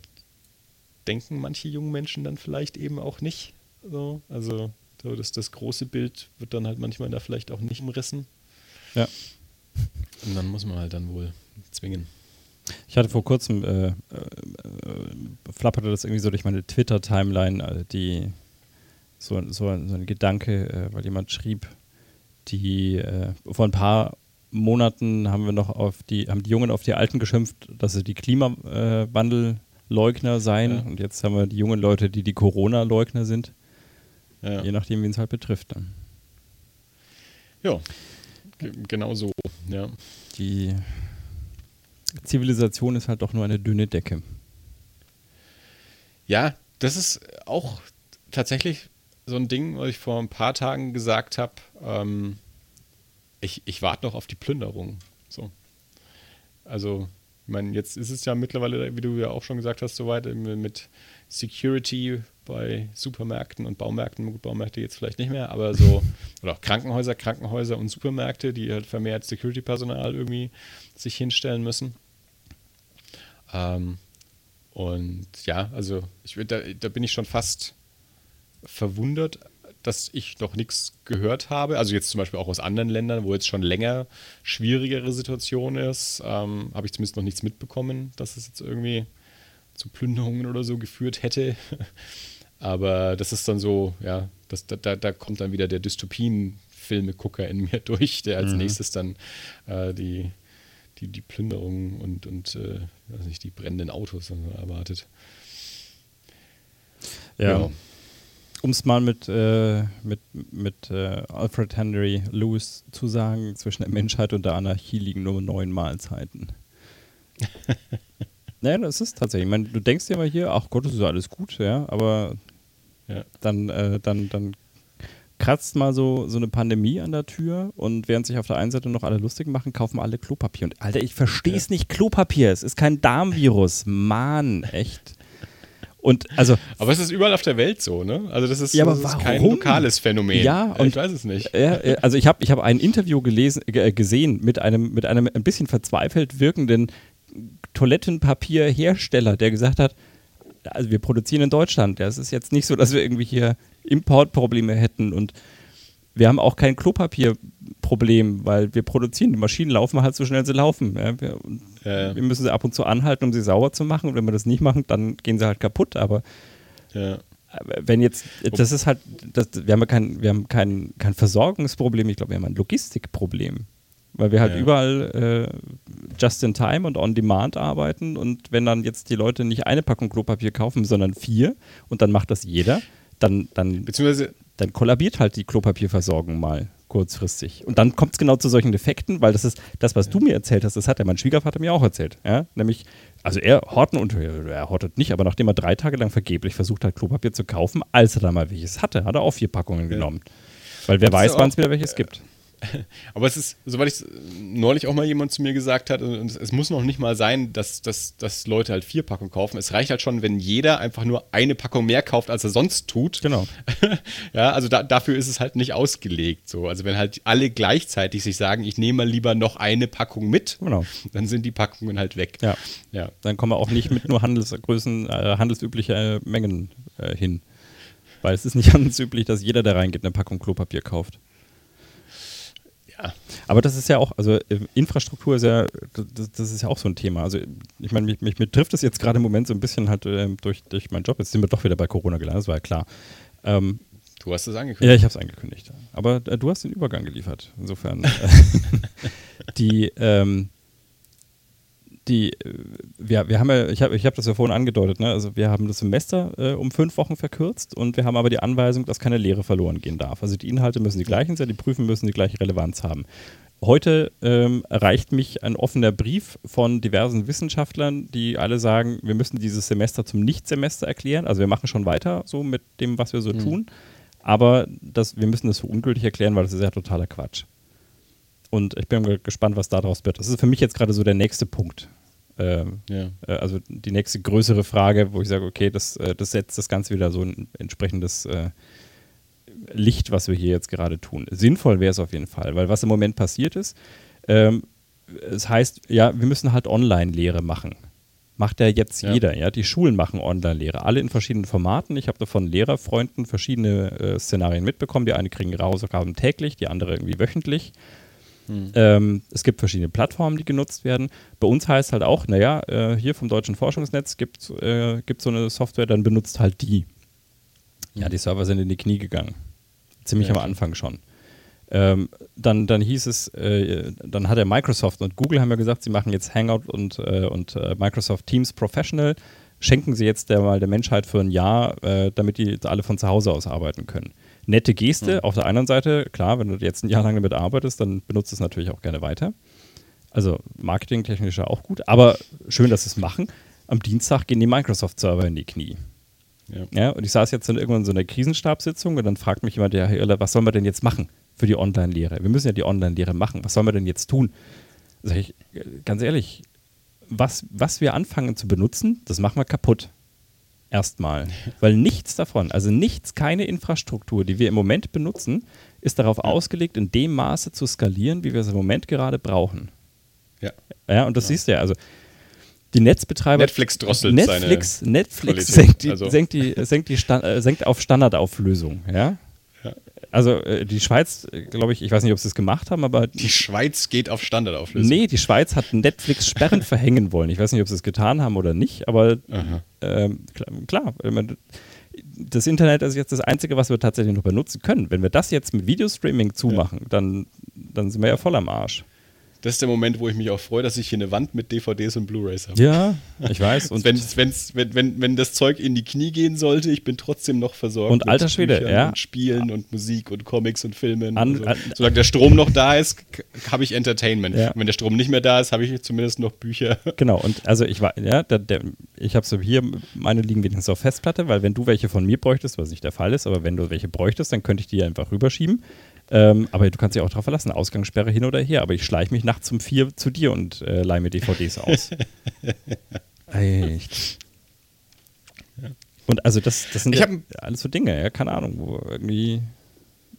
denken manche jungen Menschen dann vielleicht eben auch nicht. So. Also so, das, das große Bild wird dann halt manchmal da vielleicht auch nicht umrissen. Ja. Und dann muss man halt dann wohl zwingen. Ich hatte vor kurzem, äh, äh, flapperte das irgendwie so durch meine Twitter-Timeline, also die so, so, so ein Gedanke, äh, weil jemand schrieb, die äh, vor ein paar Monaten haben wir noch auf die, haben die Jungen auf die Alten geschimpft, dass sie die Klimawandelleugner seien. Ja. Und jetzt haben wir die jungen Leute, die die Corona-Leugner sind. Ja. Je nachdem, wen es halt betrifft dann. Ja, genau so, ja. Die Zivilisation ist halt doch nur eine dünne Decke. Ja, das ist auch tatsächlich so ein Ding, was ich vor ein paar Tagen gesagt habe. Ähm, ich, ich warte noch auf die Plünderung. So. Also, ich meine, jetzt ist es ja mittlerweile, wie du ja auch schon gesagt hast, soweit mit Security bei Supermärkten und Baumärkten, gut, Baumärkte jetzt vielleicht nicht mehr, aber so, oder auch Krankenhäuser, Krankenhäuser und Supermärkte, die halt vermehrt Security-Personal irgendwie sich hinstellen müssen. Ähm, und ja, also ich, da, da bin ich schon fast verwundert, dass ich noch nichts gehört habe. Also jetzt zum Beispiel auch aus anderen Ländern, wo jetzt schon länger schwierigere Situation ist, ähm, habe ich zumindest noch nichts mitbekommen, dass es jetzt irgendwie zu Plünderungen oder so geführt hätte. Aber das ist dann so, ja, das, da, da kommt dann wieder der Dystopien-Filme-Gucker in mir durch, der als mhm. nächstes dann äh, die, die, die Plünderungen und, und äh, nicht, die brennenden Autos erwartet. Ja. ja. Um es mal mit, äh, mit, mit äh, Alfred Henry Lewis zu sagen, zwischen der Menschheit und der Anarchie liegen nur neun Mahlzeiten. naja, das ist tatsächlich. Ich meine, du denkst dir mal hier, ach Gott, das ist alles gut, ja, aber ja. Dann, äh, dann, dann kratzt mal so, so eine Pandemie an der Tür und während sich auf der einen Seite noch alle lustig machen, kaufen alle Klopapier. Und Alter, ich verstehe es ja. nicht, Klopapier, es ist kein Darmvirus. Mann, echt. Und also, aber es ist überall auf der Welt so, ne? Also das ist, ja, das ist kein lokales Phänomen. Ja, ich weiß es nicht. Äh, also ich habe ich hab ein Interview gelesen, äh, gesehen mit einem, mit einem ein bisschen verzweifelt wirkenden Toilettenpapierhersteller, der gesagt hat, also wir produzieren in Deutschland. Es ist jetzt nicht so, dass wir irgendwie hier Importprobleme hätten und wir haben auch kein Klopapierproblem, weil wir produzieren. Die Maschinen laufen halt so schnell sie laufen. Ja, wir, ja. wir, müssen sie ab und zu anhalten, um sie sauer zu machen. Und wenn wir das nicht machen, dann gehen sie halt kaputt. Aber ja. wenn jetzt, das ist halt, das, wir haben ja kein, wir haben kein, kein Versorgungsproblem, ich glaube, wir haben ein Logistikproblem. Weil wir halt überall äh, just in time und on demand arbeiten und wenn dann jetzt die Leute nicht eine Packung Klopapier kaufen, sondern vier und dann macht das jeder, dann, dann, Beziehungsweise dann kollabiert halt die Klopapierversorgung mal kurzfristig. Und dann kommt es genau zu solchen Defekten, weil das ist das, was du mir erzählt hast, das hat ja mein Schwiegervater mir auch erzählt. Ja? Nämlich, also er horten und er hortet nicht, aber nachdem er drei Tage lang vergeblich versucht hat, Klopapier zu kaufen, als er da mal welches hatte, hat er auch vier Packungen ja. genommen. Weil wer weiß, wann es wieder welches gibt. Aber es ist, soweit ich neulich auch mal jemand zu mir gesagt hat, und es muss noch nicht mal sein, dass, dass, dass Leute halt vier Packungen kaufen. Es reicht halt schon, wenn jeder einfach nur eine Packung mehr kauft, als er sonst tut. Genau. ja, also da, dafür ist es halt nicht ausgelegt. So. Also wenn halt alle gleichzeitig sich sagen, ich nehme mal lieber noch eine Packung mit, Genau. dann sind die Packungen halt weg. Ja. Ja. Dann kommen wir auch nicht mit nur Handelsgrößen, äh, handelsübliche Mengen äh, hin. Weil es ist nicht handelsüblich, dass jeder, der reingeht, eine Packung Klopapier kauft. Ja. Aber das ist ja auch, also äh, Infrastruktur ist ja, das, das ist ja auch so ein Thema. Also ich meine, mich, mich, mich trifft das jetzt gerade im Moment so ein bisschen halt äh, durch, durch meinen Job. Jetzt sind wir doch wieder bei Corona gelandet, das war ja klar. Ähm, Du hast es ja, angekündigt. ich habe es angekündigt. Aber äh, du hast den Übergang geliefert. Insofern. äh, die, ähm, die, wir, wir haben ja, ich habe ich hab das ja vorhin angedeutet, ne? also wir haben das Semester äh, um fünf Wochen verkürzt und wir haben aber die Anweisung, dass keine Lehre verloren gehen darf. Also die Inhalte müssen die gleichen sein, die Prüfen müssen die gleiche Relevanz haben. Heute ähm, erreicht mich ein offener Brief von diversen Wissenschaftlern, die alle sagen, wir müssen dieses Semester zum Nichtsemester erklären. Also wir machen schon weiter so mit dem, was wir so tun. Aber das, wir müssen das für ungültig erklären, weil das ist ja totaler Quatsch. Und ich bin ge- gespannt, was daraus wird. Das ist für mich jetzt gerade so der nächste Punkt. Ähm, Ja. äh, also die nächste größere Frage, wo ich sage, okay, das, äh, das setzt das Ganze wieder so ein entsprechendes äh, Licht, was wir hier jetzt gerade tun. Sinnvoll wäre es auf jeden Fall, weil was im Moment passiert ist, ähm, es heißt, ja, wir müssen halt Online-Lehre machen. Macht ja jetzt Ja. jeder, ja. Die Schulen machen Online-Lehre, alle in verschiedenen Formaten. Ich habe da von Lehrerfreunden verschiedene äh, Szenarien mitbekommen. Die eine kriegen Hausaufgaben täglich, die andere irgendwie wöchentlich. Ähm, es gibt verschiedene Plattformen, die genutzt werden. Bei uns heißt halt auch, naja, äh, hier vom Deutschen Forschungsnetz gibt es äh, gibt's so eine Software, dann benutzt halt die. Ja, die Server sind in die Knie gegangen. Ziemlich Ja, am. Anfang schon. Ähm, dann, dann hieß es, äh, dann hat er Microsoft und Google haben ja gesagt, sie machen jetzt Hangout und, äh, und äh, Microsoft Teams Professional. Schenken sie jetzt der, mal der Menschheit für ein Jahr, äh, damit die jetzt alle von zu Hause aus arbeiten können. Nette Geste. Auf der anderen Seite, klar, wenn du jetzt ein Jahr lang damit arbeitest, dann benutzt es natürlich auch gerne weiter. Also marketingtechnisch ja auch gut, aber schön, dass sie es machen. Am Dienstag gehen die Microsoft-Server in die Knie. Ja. Ja, und ich saß jetzt in irgendwann so einer Krisenstabssitzung und dann fragt mich jemand, ja, Herr Irler, was sollen wir denn jetzt machen für die Online-Lehre? Wir müssen ja die Online-Lehre machen. Was sollen wir denn jetzt tun? Sag ich, äh, ganz ehrlich, was, was wir anfangen zu benutzen, das machen wir kaputt. Erstmal. Weil nichts davon, also nichts, keine Infrastruktur, die wir im Moment benutzen, ist darauf ausgelegt, in dem Maße zu skalieren, wie wir es im Moment gerade brauchen. Ja. Ja, und das siehst du ja, also die Netzbetreiber. Netflix drosselt Netflix, Netflix Qualität. senkt, die, Also- senkt, die, senkt, die Stand, äh, senkt auf Standardauflösung, ja. Ja. Also äh, die Schweiz, glaube ich, ich weiß nicht, ob sie es gemacht haben, aber Die Schweiz geht auf Standardauflösung. nee, die Schweiz hat Netflix Sperren verhängen wollen. Ich weiß nicht, ob sie es getan haben oder nicht, aber ähm, klar, das Internet ist jetzt das Einzige, was wir tatsächlich noch benutzen können. Wenn wir das jetzt mit Videostreaming zumachen, dann, dann sind wir ja voll am Arsch. Das ist der Moment, wo ich mich auch freue, dass ich hier eine Wand mit DVDs und Blu-Rays habe. Ja, ich weiß. Und wenn, wenn's, wenn, wenn, wenn das Zeug in die Knie gehen sollte, ich bin trotzdem noch versorgt. Und alter Schwede, ja. Und Spielen und Musik und Comics und Filmen. An- und so. an- Solange der Strom noch da ist, habe ich Entertainment. Ja. Und wenn der Strom nicht mehr da ist, habe ich zumindest noch Bücher. Genau, und also ich war, ja, der, der, ich habe so hier, meine liegen wenigstens auf Festplatte, weil wenn du welche von mir bräuchtest, was nicht der Fall ist, aber wenn du welche bräuchtest, dann könnte ich die einfach rüberschieben. Ähm, aber du kannst dich auch darauf verlassen, Ausgangssperre hin oder her. Aber ich schleiche mich nachts um vier zu dir und äh, leih mir DVDs aus. Echt. Und also das, das sind ja alles so Dinge, ja, keine Ahnung, wo irgendwie.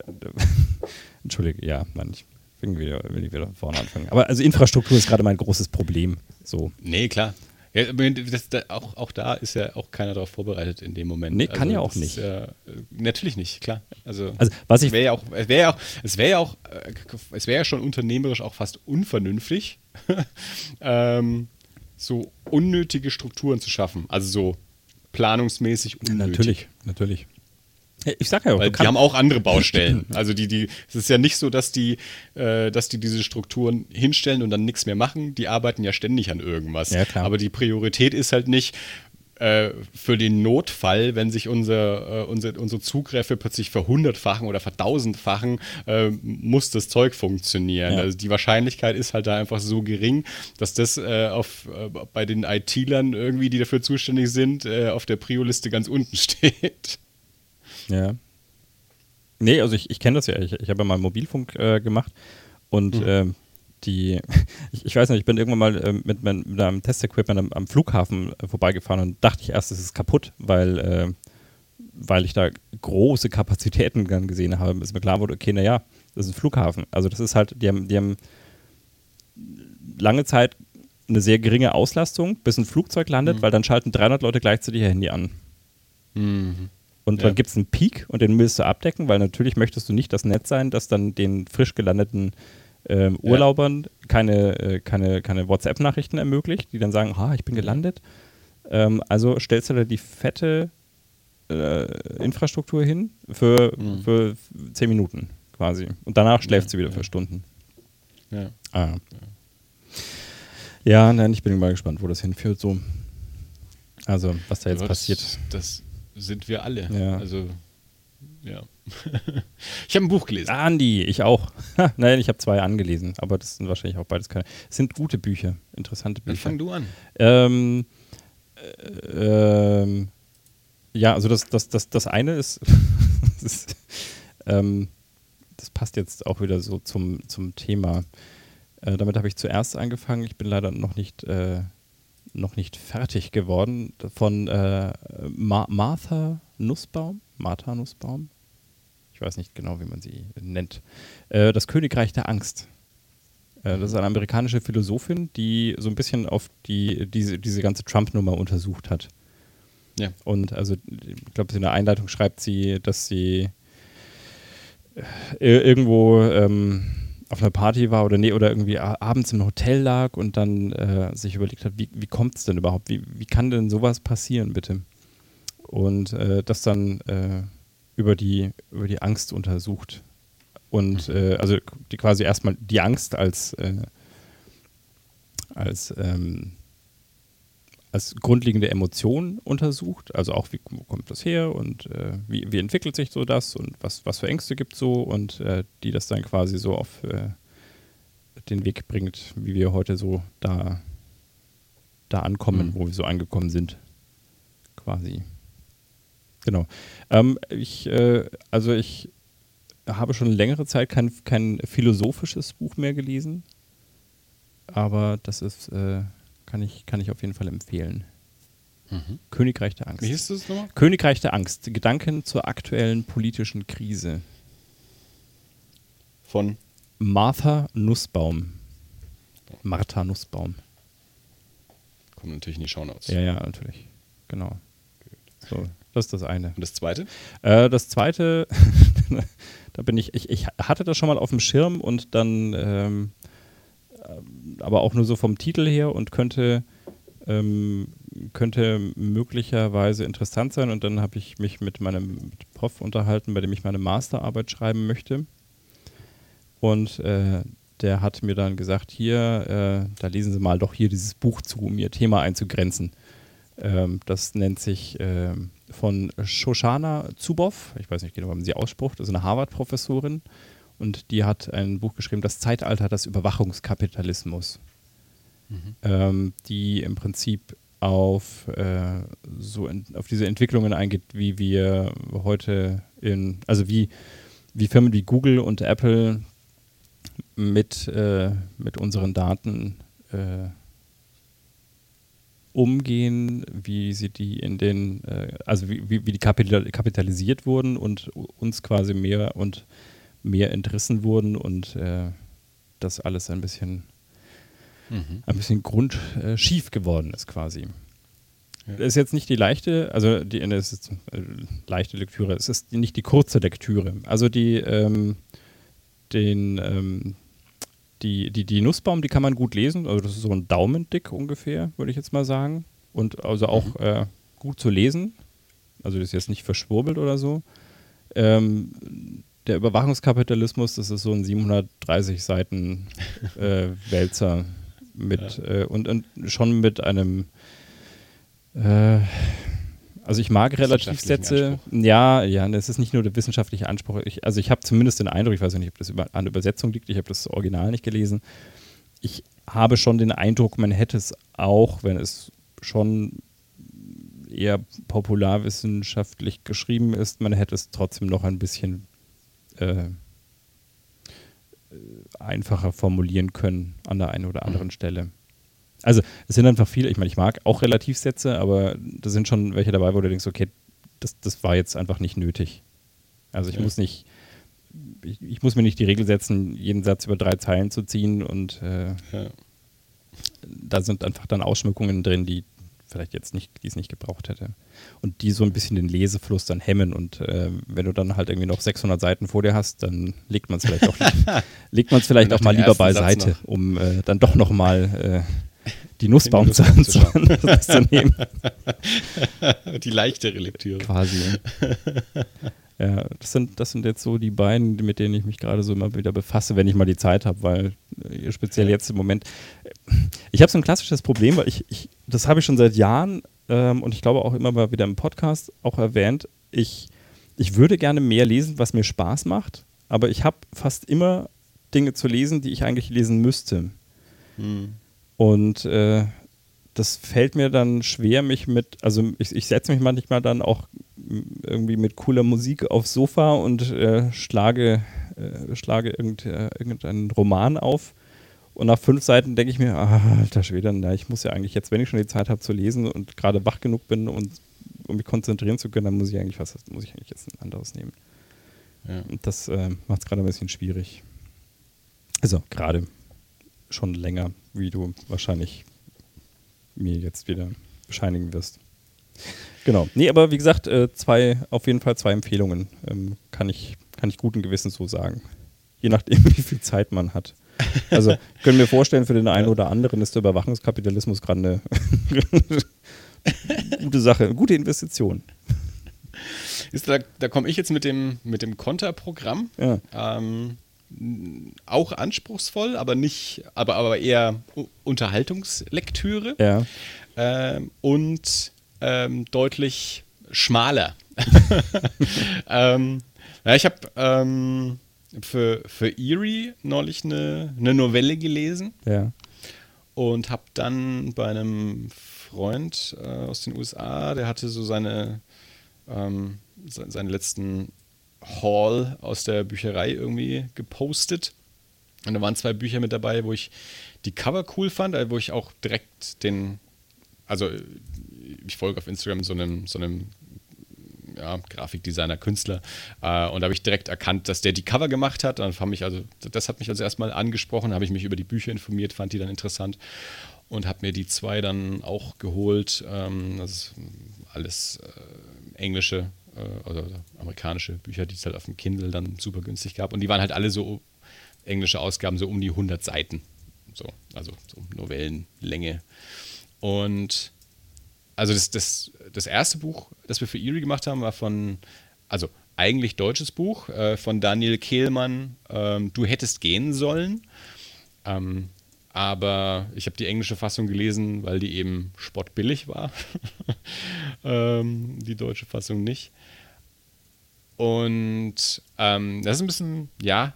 Entschuldige, ja, Mann, ich will wieder, will ich wieder vorne anfangen. Aber also Infrastruktur ist gerade mein großes Problem. So. Nee, klar. Ja, das, da, auch, auch da ist ja auch keiner darauf vorbereitet in dem Moment. Nee, kann ja auch das ist nicht. Äh, natürlich nicht, klar. Also, Also, was ich- es wäre ja auch, es wäre ja auch, es wäre ja auch, äh, es wäre ja schon unternehmerisch auch fast unvernünftig, ähm, so unnötige Strukturen zu schaffen. Also so planungsmäßig unnötig. Natürlich, natürlich. Ich sag ja auch, Weil die haben auch andere Baustellen. Also die, die, es ist ja nicht so, dass die, äh, dass die diese Strukturen hinstellen und dann nichts mehr machen. Die arbeiten ja ständig an irgendwas. Ja, klar. Aber die Priorität ist halt nicht äh, für den Notfall, wenn sich unser, äh, unsere, unsere Zugriffe plötzlich verhundertfachen oder vertausendfachen, äh, muss das Zeug funktionieren. Ja. Also die Wahrscheinlichkeit ist halt da einfach so gering, dass das äh, auf, äh, bei den IT-Lern irgendwie, die dafür zuständig sind, auf der Prio-Liste ganz unten steht. Ja. Nee, also ich, ich kenne das ja. Ich, ich habe ja mal Mobilfunk äh, gemacht und mhm. ähm, die, ich, ich, weiß nicht, ich bin irgendwann mal äh, mit, mit, mit, einem Testequipment am, am Flughafen äh, vorbeigefahren und dachte ich erst, es ist kaputt, weil, äh, weil ich da große Kapazitäten dann gesehen habe, bis mir klar wurde, okay, naja, das ist ein Flughafen. Also das ist halt, die haben, die haben lange Zeit eine sehr geringe Auslastung, bis ein Flugzeug landet, mhm. weil dann schalten 300 Leute gleichzeitig ihr Handy an. Mhm. Und ja. dann gibt es einen Peak und den willst du abdecken, weil natürlich möchtest du nicht das Netz sein, das dann den frisch gelandeten ähm, Urlaubern ja. keine, äh, keine, keine WhatsApp-Nachrichten ermöglicht, die dann sagen, ha, ich bin gelandet. Ähm, also stellst du da die fette äh, Infrastruktur hin für, mhm. für zehn Minuten quasi. Und danach schläft ja, sie wieder für Stunden. Ja. Ah. Ja, nein, ich bin mal gespannt, wo das hinführt. So. Also, was da jetzt passiert. Das sind wir alle. Ja. Also, ja. ich habe ein Buch gelesen. Andi, ich auch. Nein, ich habe zwei angelesen, aber das sind wahrscheinlich auch beides keine. Es sind gute Bücher, interessante Bücher. Dann fang du an. Ähm, äh, ähm, ja, also das, das, das, das eine ist, das, ist ähm, das passt jetzt auch wieder so zum, zum Thema. Äh, damit habe ich zuerst angefangen. Ich bin leider noch nicht, äh, noch nicht fertig geworden. Von äh, Ma Martha Nussbaum. Martha Nussbaum. Ich weiß nicht genau, wie man sie nennt. Äh, das Königreich der Angst. Äh, das ist eine amerikanische Philosophin, die so ein bisschen auf die, diese, diese ganze Trump-Nummer untersucht hat. Ja. Und also, ich glaube, in der Einleitung schreibt sie, dass sie äh, irgendwo ähm, auf einer Party war oder nee, oder irgendwie abends im Hotel lag und dann äh, sich überlegt hat, wie, wie kommt es denn überhaupt? Wie, wie kann denn sowas passieren, bitte? Und äh, das dann äh, über, die, über die Angst untersucht. Und mhm. äh, also die quasi erstmal die Angst als, äh, als, ähm, als grundlegende Emotion untersucht. Also auch, wie wo kommt das her und äh, wie, wie entwickelt sich so das und was, was für Ängste gibt es so und äh, die das dann quasi so auf den Weg bringt, wie wir heute so da, da ankommen, mhm. wo wir so angekommen sind. Quasi. Genau. Ähm, ich, äh, also ich habe schon längere Zeit kein, kein philosophisches Buch mehr gelesen, aber das ist, äh, kann, ich, kann ich auf jeden Fall empfehlen. Mhm. Königreich der Angst. Wie hieß das nochmal? Königreich der Angst. Gedanken zur aktuellen politischen Krise. Von? Martha Nussbaum. Martha Nussbaum. Kommt natürlich in die Shownotes. Ja, ja, natürlich. Genau. So, das ist das eine. Und das zweite? Äh, das zweite, da bin ich, ich, ich hatte das schon mal auf dem Schirm und dann, ähm, äh, aber auch nur so vom Titel her und könnte, ähm, könnte möglicherweise interessant sein. Und dann habe ich mich mit meinem Prof unterhalten, bei dem ich meine Masterarbeit schreiben möchte. Und äh, der hat mir dann gesagt, hier, äh, da lesen Sie mal doch hier dieses Buch zu, um Ihr Thema einzugrenzen. Ähm, das nennt sich ähm, von Shoshana Zuboff, ich weiß nicht genau, wie man sie ausspricht, das ist eine Harvard-Professorin und die hat ein Buch geschrieben, Das Zeitalter des Überwachungskapitalismus, mhm. ähm, die im Prinzip auf, äh, so in, auf diese Entwicklungen eingeht, wie wir heute in, also wie, wie Firmen wie Google und Apple mit, äh, mit unseren Daten äh, umgehen, wie sie die in den, äh, also wie, wie, die kapitalisiert wurden und uns quasi mehr und mehr entrissen wurden und äh, das alles ein bisschen, mhm. ein bisschen grundschief äh, geworden ist quasi. Ja. Das ist jetzt nicht die leichte, also die, es ist äh, leichte Lektüre, es ist nicht die kurze Lektüre. Also die, ähm, den, ähm, die, die, die Nussbaum, die kann man gut lesen. Also das ist so ein Daumen dick ungefähr, würde ich jetzt mal sagen. Und also auch mhm. äh, gut zu lesen. Also das ist jetzt nicht verschwurbelt oder so. Ähm, der Überwachungskapitalismus, das ist so ein 730 Seiten äh, Wälzer mit ja. äh, und, und schon mit einem äh, also ich mag Relativsätze. Ja, ja, es ist nicht nur der wissenschaftliche Anspruch. Ich, also ich habe zumindest den Eindruck, ich weiß nicht, ob das über, an Übersetzung liegt, ich habe das Original nicht gelesen. Ich habe schon den Eindruck, man hätte es auch, wenn es schon eher popularwissenschaftlich geschrieben ist, man hätte es trotzdem noch ein bisschen äh, einfacher formulieren können an der einen oder anderen mhm. Stelle. Also es sind einfach viele, ich meine, ich mag auch Relativsätze, aber da sind schon welche dabei, wo du denkst, okay, das, das war jetzt einfach nicht nötig. Also ich ja. muss nicht, ich, ich, muss mir nicht die Regel setzen, jeden Satz über drei Zeilen zu ziehen und äh, ja. da sind einfach dann Ausschmückungen drin, die vielleicht jetzt nicht, die es nicht gebraucht hätte. Und die so ein bisschen den Lesefluss dann hemmen. Und äh, wenn du dann halt irgendwie noch 600 Seiten vor dir hast, dann legt man es vielleicht auch, legt man es vielleicht auch mal lieber beiseite, um äh, dann doch noch mal äh, die Nussbaum zu, zu, zu nehmen. Die leichtere Lektüre. Quasi. Ja, das sind, das sind jetzt so die beiden, mit denen ich mich gerade so immer wieder befasse, wenn ich mal die Zeit habe, weil äh, speziell jetzt im Moment. Ich habe so ein klassisches Problem, weil ich, ich das habe ich schon seit Jahren ähm, und ich glaube auch immer mal wieder im Podcast auch erwähnt. Ich, ich würde gerne mehr lesen, was mir Spaß macht, aber ich habe fast immer Dinge zu lesen, die ich eigentlich lesen müsste. Hm. Und äh, das fällt mir dann schwer, mich mit, also ich, ich setze mich manchmal dann auch irgendwie mit cooler Musik aufs Sofa und äh, schlage, äh, schlage irgend, äh, irgendeinen Roman auf. Und nach fünf Seiten denke ich mir, ah, alter Schwede, na, ich muss ja eigentlich jetzt, wenn ich schon die Zeit habe zu lesen und gerade wach genug bin, und, um mich konzentrieren zu können, dann muss ich eigentlich was, muss ich eigentlich jetzt ein anderes nehmen. Ja. Und das äh, macht es gerade ein bisschen schwierig. Also gerade schon länger, wie du wahrscheinlich mir jetzt wieder bescheinigen wirst. Genau. Nee, aber wie gesagt, äh, zwei, auf jeden Fall zwei Empfehlungen ähm, kann, ich, kann ich guten Gewissens so sagen. Je nachdem, wie viel Zeit man hat. Also können wir vorstellen, für den einen oder anderen ist der Überwachungskapitalismus gerade eine gute Sache, eine gute Investition. Ist da, da komme ich jetzt mit dem, mit dem Konterprogramm. Ja. Ähm, auch anspruchsvoll, aber nicht, aber, aber eher Unterhaltungslektüre. Ja. Ähm, und ähm, deutlich schmaler. ähm, ja, ich habe ähm, für, für Erie neulich eine, eine Novelle gelesen. Ja. Und habe dann bei einem Freund äh, aus den USA, der hatte so seine, ähm, seine letzten Haul aus der Bücherei irgendwie gepostet. Und da waren zwei Bücher mit dabei, wo ich die Cover cool fand, äh, wo ich auch direkt den, also ich folge auf Instagram so einem, so einem ja, Grafikdesigner, Künstler. Äh, und da habe ich direkt erkannt, dass der die Cover gemacht hat. Und mich also, das hat mich also erstmal angesprochen, habe ich mich über die Bücher informiert, fand die dann interessant und habe mir die zwei dann auch geholt. Ähm, das ist alles äh, englische äh, oder, oder, amerikanische Bücher, die es halt auf dem Kindle dann super günstig gab. Und die waren halt alle so englische Ausgaben, so um die 100 Seiten. So, also so Novellenlänge. Und also das, das, das erste Buch, das wir für Erie gemacht haben, war von, also eigentlich deutsches Buch, äh, von Daniel Kehlmann, ähm, Du hättest gehen sollen. Ähm, aber ich habe die englische Fassung gelesen, weil die eben spottbillig war. ähm, die deutsche Fassung nicht. Und ähm, das ist ein bisschen, ja,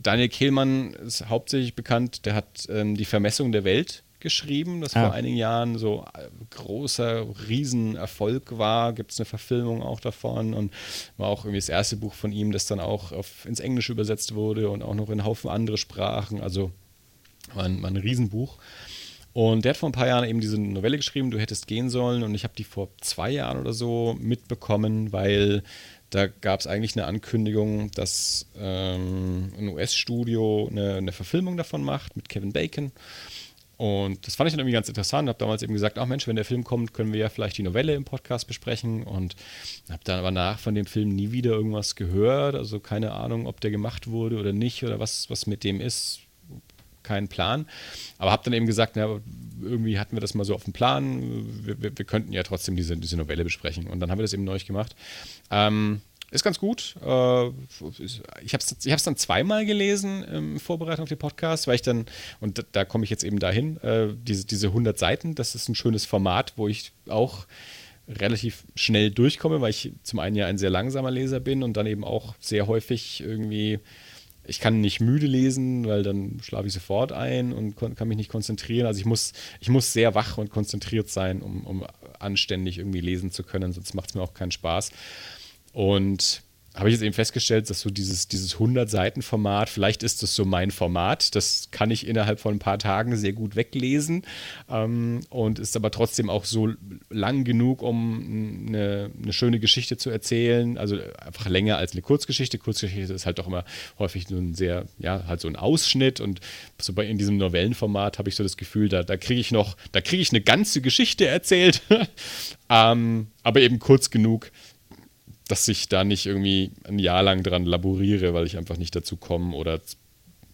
Daniel Kehlmann ist hauptsächlich bekannt, der hat ähm, die Vermessung der Welt geschrieben, das ah. vor einigen Jahren so äh, großer Riesenerfolg war. Gibt es eine Verfilmung auch davon und war auch irgendwie das erste Buch von ihm, das dann auch auf, ins Englische übersetzt wurde und auch noch in Haufen andere Sprachen. Also war ein, war ein Riesenbuch. Und der hat vor ein paar Jahren eben diese Novelle geschrieben, Du hättest gehen sollen. Und ich habe die vor zwei Jahren oder so mitbekommen, weil da gab es eigentlich eine Ankündigung, dass ähm, ein US-Studio eine, eine Verfilmung davon macht mit Kevin Bacon. Und das fand ich dann irgendwie ganz interessant. Habe damals eben gesagt, ach Mensch, wenn der Film kommt, können wir ja vielleicht die Novelle im Podcast besprechen. Und habe dann aber nach von dem Film nie wieder irgendwas gehört. Also keine Ahnung, ob der gemacht wurde oder nicht oder was, was mit dem ist. Kein Plan. Aber habe dann eben gesagt, na, irgendwie hatten wir das mal so auf dem Plan. Wir, wir, wir, könnten ja trotzdem diese, diese Novelle besprechen. Und dann haben wir das eben neu gemacht. Ähm, ist ganz gut. Äh, ich habe es ich dann zweimal gelesen in Vorbereitung auf den Podcast, weil ich dann, und da, komme ich jetzt eben dahin, äh, diese, diese 100 Seiten, das ist ein schönes Format, wo ich auch relativ schnell durchkomme, weil ich zum einen ja ein sehr langsamer Leser bin und dann eben auch sehr häufig irgendwie, ich kann nicht müde lesen, weil dann schlafe ich sofort ein und kann mich nicht konzentrieren. Also ich muss, ich muss sehr wach und konzentriert sein, um, um anständig irgendwie lesen zu können, sonst macht es mir auch keinen Spaß. Und habe ich jetzt eben festgestellt, dass so dieses, dieses 100-Seiten-Format, vielleicht ist das so mein Format, das kann ich innerhalb von ein paar Tagen sehr gut weglesen ähm, und ist aber trotzdem auch so lang genug, um eine, eine, schöne Geschichte zu erzählen, also einfach länger als eine Kurzgeschichte. Kurzgeschichte ist halt doch immer häufig nur ein sehr, ja, halt so ein Ausschnitt. Und so bei in diesem Novellenformat habe ich so das Gefühl, da, da kriege ich noch, da kriege ich eine ganze Geschichte erzählt, ähm, aber eben kurz genug, dass ich da nicht irgendwie ein Jahr lang dran laboriere, weil ich einfach nicht dazu komme oder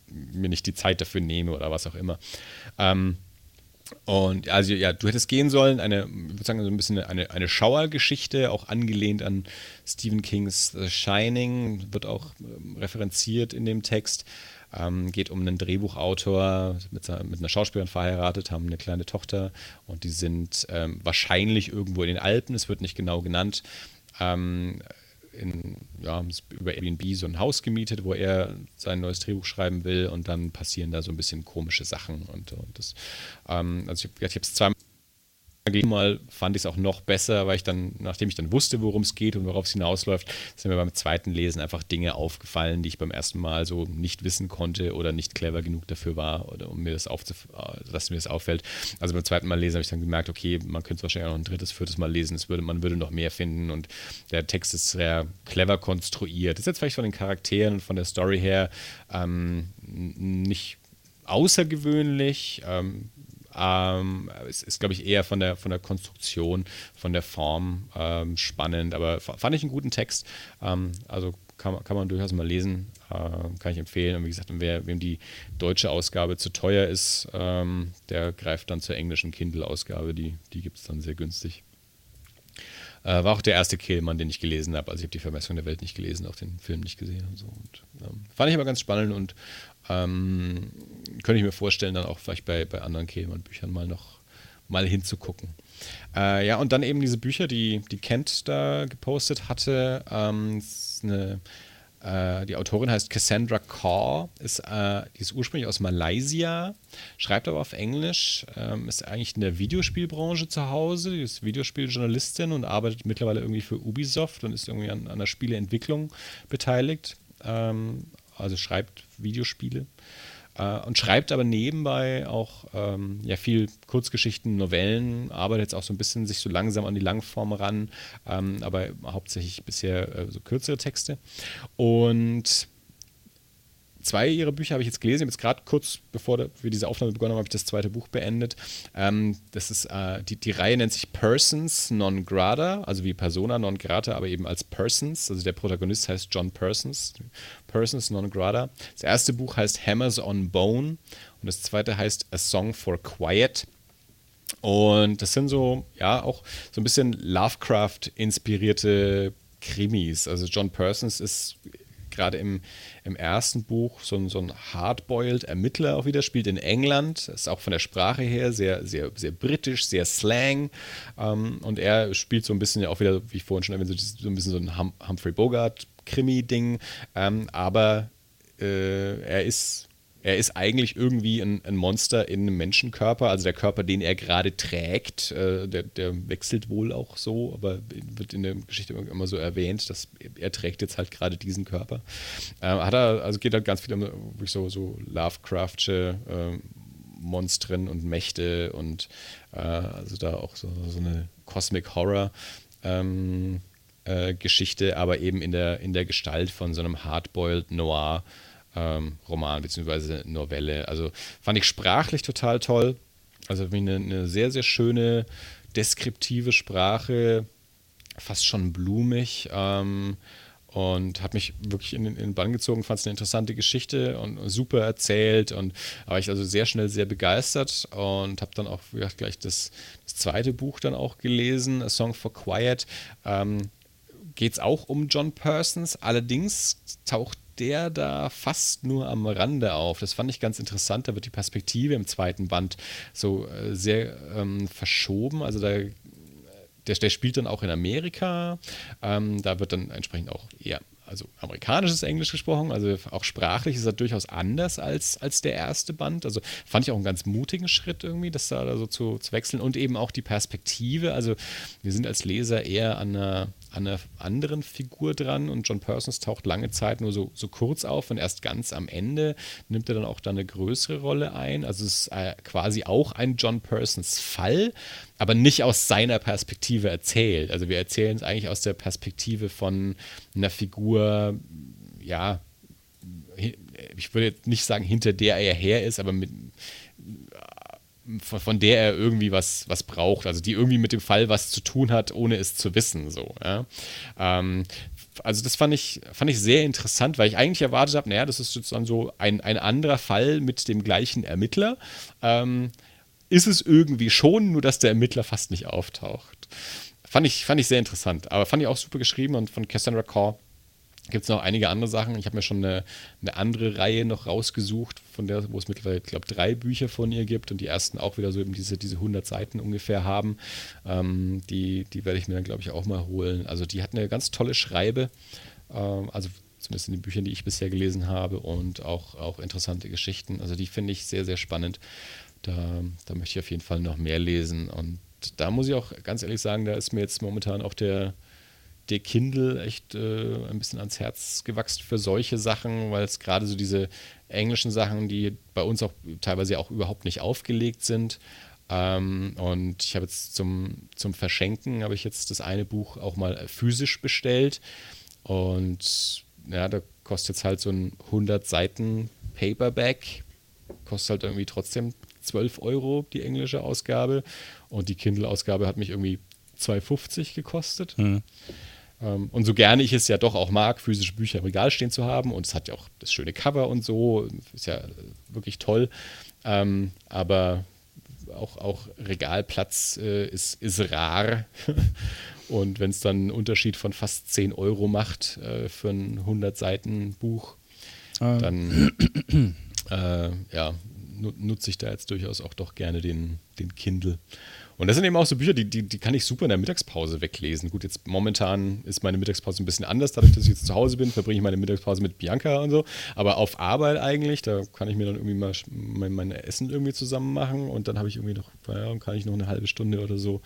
mir nicht die Zeit dafür nehme oder was auch immer. Ähm, und also ja, du hättest gehen sollen, eine, ich würde sagen, so ein bisschen eine, eine Schauergeschichte, auch angelehnt an Stephen Kings The Shining, wird auch ähm, referenziert in dem Text. Ähm, geht um einen Drehbuchautor mit, mit, einer Schauspielerin verheiratet, haben eine kleine Tochter und die sind ähm, wahrscheinlich irgendwo in den Alpen, es wird nicht genau genannt ähm, in, ja, über Airbnb so ein Haus gemietet, wo er sein neues Drehbuch schreiben will und dann passieren da so ein bisschen komische Sachen. Und, und das, ähm, also ich, ich habe es zweimal Mal fand ich es auch noch besser, weil ich dann, nachdem ich dann wusste, worum es geht und worauf es hinausläuft, sind mir beim zweiten Lesen einfach Dinge aufgefallen, die ich beim ersten Mal so nicht wissen konnte oder nicht clever genug dafür war, oder um mir das aufzuf dass mir das auffällt. Also beim zweiten Mal lesen habe ich dann gemerkt, okay, man könnte es wahrscheinlich auch noch ein drittes, viertes Mal lesen, es würde, man würde noch mehr finden und der Text ist sehr clever konstruiert. Das ist jetzt vielleicht von den Charakteren und von der Story her ähm, nicht außergewöhnlich. Ähm, ähm, es ist, glaube ich, eher von der, von der Konstruktion, von der Form ähm, spannend, aber fand ich einen guten Text. Ähm, also kann, kann man durchaus mal lesen, äh, kann ich empfehlen. Und wie gesagt, wer, wem die deutsche Ausgabe zu teuer ist, ähm, der greift dann zur englischen Kindle-Ausgabe, die, die gibt es dann sehr günstig. Äh, war auch der erste Kehlmann, den ich gelesen habe. Also ich habe die Vermessung der Welt nicht gelesen, auch den Film nicht gesehen und so. Und, ähm, fand ich aber ganz spannend und ähm, könnte ich mir vorstellen, dann auch vielleicht bei, bei anderen Kehlmann-Büchern mal noch mal hinzugucken. Äh, ja, und dann eben diese Bücher, die, die Kent da gepostet hatte. Ähm, eine, äh, die Autorin heißt Cassandra Kaur, ist, äh, die ist ursprünglich aus Malaysia, schreibt aber auf Englisch, ähm, ist eigentlich in der Videospielbranche zu Hause, die ist Videospieljournalistin und arbeitet mittlerweile irgendwie für Ubisoft und ist irgendwie an, an der Spieleentwicklung beteiligt. Ähm, also schreibt Videospiele äh, und schreibt aber nebenbei auch ähm, ja viel Kurzgeschichten, Novellen, arbeitet jetzt auch so ein bisschen sich so langsam an die Langform ran, ähm, aber hauptsächlich bisher äh, so kürzere Texte. Und zwei ihrer Bücher habe ich jetzt gelesen. Jetzt gerade kurz bevor wir diese Aufnahme begonnen haben, habe ich das zweite Buch beendet. Ähm, das ist äh, die, die Reihe nennt sich Persons Non Grata, also wie Persona non grata, aber eben als Persons. Also der Protagonist heißt John Persons. Persons Non Grata. Das erste Buch heißt Hammers on Bone und das zweite heißt A Song for Quiet. Und das sind so, ja, auch so ein bisschen Lovecraft-inspirierte Krimis. Also John Persons ist gerade im, im ersten Buch so ein, so ein hardboiled Ermittler auch wieder, spielt in England, ist auch von der Sprache her sehr, sehr, sehr britisch, sehr Slang. Ähm, und er spielt so ein bisschen ja auch wieder, wie ich vorhin schon erwähnt so ein bisschen so ein hum Humphrey Bogart-Krimi-Ding. Ähm, aber äh, er ist er ist eigentlich irgendwie ein, ein, Monster in einem Menschenkörper. Also der Körper, den er gerade trägt, äh, der, der, wechselt wohl auch so, aber wird in der Geschichte immer so erwähnt, dass er trägt jetzt halt gerade diesen Körper. Äh, hat er, also geht halt ganz viel um so, so Lovecraftsche äh, Monstren und Mächte und äh, also da auch so, so eine Cosmic Horror. Ähm, äh, Geschichte, aber eben in der, in der Gestalt von so einem Hardboiled Noir ähm, Roman bzw. Novelle. Also fand ich sprachlich total toll. Also eine, eine sehr, sehr schöne, deskriptive Sprache, fast schon blumig. Ähm, und hat mich wirklich in, in den Bann gezogen, fand es eine interessante Geschichte und super erzählt und war ich also sehr schnell sehr begeistert und habe dann auch gesagt, gleich das, das, zweite Buch dann auch gelesen, A Song for Quiet. Ähm, Geht es auch um John Persons, allerdings taucht der da fast nur am Rande auf. Das fand ich ganz interessant. Da wird die Perspektive im zweiten Band so äh, sehr ähm, verschoben. Also da der, der, spielt dann auch in Amerika. Ähm, da wird dann entsprechend auch eher also amerikanisches Englisch gesprochen, also auch sprachlich ist er durchaus anders als, als der erste Band. Also fand ich auch einen ganz mutigen Schritt irgendwie, das da so zu, zu wechseln und eben auch die Perspektive. Also wir sind als Leser eher an einer, an einer anderen Figur dran und John Persons taucht lange Zeit nur so, so kurz auf und erst ganz am Ende nimmt er dann auch da eine größere Rolle ein. Also es ist äh, quasi auch ein John Persons Fall, aber nicht aus seiner Perspektive erzählt. Also wir erzählen es eigentlich aus der Perspektive von einer Figur, ja, ich würde jetzt nicht sagen, hinter der er her ist, aber mit, von, von, der er irgendwie was, was braucht, also die irgendwie mit dem Fall was zu tun hat, ohne es zu wissen. So, ja? ähm, also das fand ich, fand ich sehr interessant, weil ich eigentlich erwartet habe, naja, das ist jetzt dann so ein, ein anderer Fall mit dem gleichen Ermittler. Ähm, ist es irgendwie schon, nur dass der Ermittler fast nicht auftaucht. Fand ich, fand ich sehr interessant, aber fand ich auch super geschrieben und von Cassandra Core gibt es noch einige andere Sachen. Ich habe mir schon eine, eine, andere Reihe noch rausgesucht, von der, wo es mittlerweile, glaube, drei Bücher von ihr gibt und die ersten auch wieder so eben diese, diese 100 Seiten ungefähr haben. Ähm, die, die werde ich mir dann, glaube ich, auch mal holen. Also die hat eine ganz tolle Schreibe, ähm, also zumindest in den Büchern, die ich bisher gelesen habe und auch, auch interessante Geschichten. Also die finde ich sehr, sehr spannend. Da, da möchte ich auf jeden Fall noch mehr lesen und da muss ich auch ganz ehrlich sagen, da ist mir jetzt momentan auch der, der Kindle echt äh, ein bisschen ans Herz gewachsen für solche Sachen, weil es gerade so diese englischen Sachen, die bei uns auch teilweise auch überhaupt nicht aufgelegt sind. Ähm, und ich habe jetzt zum, zum Verschenken, habe ich jetzt das eine Buch auch mal physisch bestellt. Und ja, da kostet jetzt halt so ein 100 Seiten Paperback, kostet halt irgendwie trotzdem 12 Euro die englische Ausgabe. Und die Kindle-Ausgabe hat mich irgendwie 2,50 gekostet. Mhm. Ähm, und so gerne ich es ja doch auch mag, physische Bücher im Regal stehen zu haben, und es hat ja auch das schöne Cover und so, ist ja wirklich toll. Ähm, aber auch, auch Regalplatz äh, ist, ist rar. und wenn es dann einen Unterschied von fast 10 Euro macht äh, für ein 100-Seiten-Buch, ah. dann äh, ja, nutze ich da jetzt durchaus auch doch gerne den, den Kindle. Und das sind eben auch so Bücher, die, die, die kann ich super in der Mittagspause weglesen. Gut, jetzt momentan ist meine Mittagspause ein bisschen anders, dadurch, dass ich jetzt zu Hause bin, verbringe ich meine Mittagspause mit Bianca und so. Aber auf Arbeit eigentlich, da kann ich mir dann irgendwie mal mein, mein Essen irgendwie zusammen machen und dann habe ich irgendwie noch, ja, kann ich noch eine halbe Stunde oder so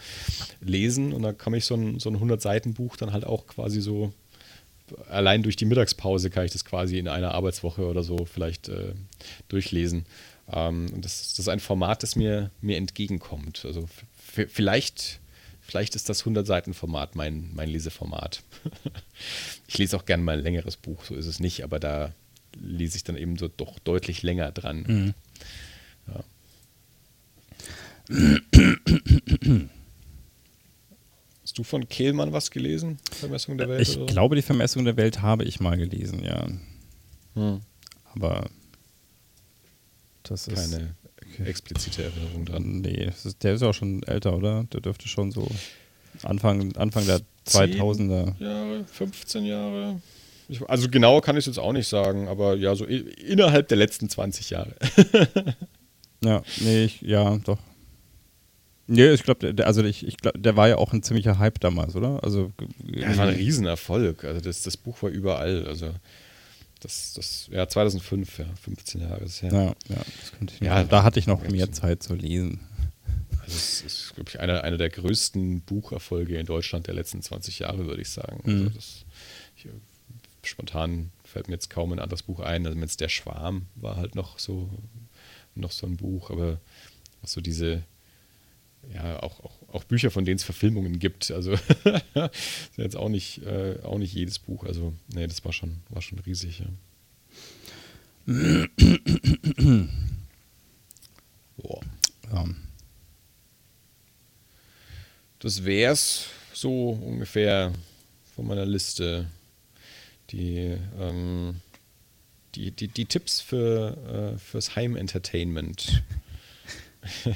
lesen und dann kann ich so ein, so ein 100-Seiten-Buch dann halt auch quasi so allein durch die Mittagspause kann ich das quasi in einer Arbeitswoche oder so vielleicht äh, durchlesen. Ähm, das, das, ist ein Format, das mir, mir entgegenkommt. Also vielleicht, vielleicht ist das 100-Seiten-Format mein, mein Leseformat. ich lese auch gerne mal ein längeres Buch, so ist es nicht, aber da lese ich dann eben so doch deutlich länger dran. Mhm. Ja. Hast du von Kehlmann was gelesen? Vermessung der Welt? Ich glaube, die Vermessung der Welt habe ich mal gelesen, ja. Hm. Aber das ist. Keine explizite Erinnerung dran. Nee, ist, der ist auch schon älter, oder? Der dürfte schon so Anfang, Anfang der 2000er. Jahre, 15 Jahre. Ich, also genau kann ich es jetzt auch nicht sagen, aber ja, so innerhalb der letzten 20 Jahre. ja, nee, ich, ja, doch. Nee, ich glaube, also ich, ich glaube, der war ja auch ein ziemlicher Hype damals, oder? Also, ja, das war ein Riesenerfolg. Also das, das Buch war überall. Also das, das, ja, 2005, ja, 15 Jahre ist her. Ja, ja, das könnte ich ja da hatte ich noch mehr Zeit zu lesen. Also es ist, glaube ich, einer, einer der größten Bucherfolge in Deutschland der letzten 20 Jahre, würde ich sagen. Also mhm. Also das, ich, spontan fällt mir jetzt kaum ein anderes Buch ein. Also jetzt Der Schwarm war halt noch so, noch so ein Buch, aber so diese, ja, auch, auch, auch Bücher, von denen es Verfilmungen gibt. Also ist jetzt auch nicht, äh, auch nicht jedes Buch. Also, nee, das war schon, war schon riesig, ja. Boah. Ja. Das wär's so ungefähr von meiner Liste. Die, ähm, die, die, die Tipps für, äh, fürs Heimentertainment.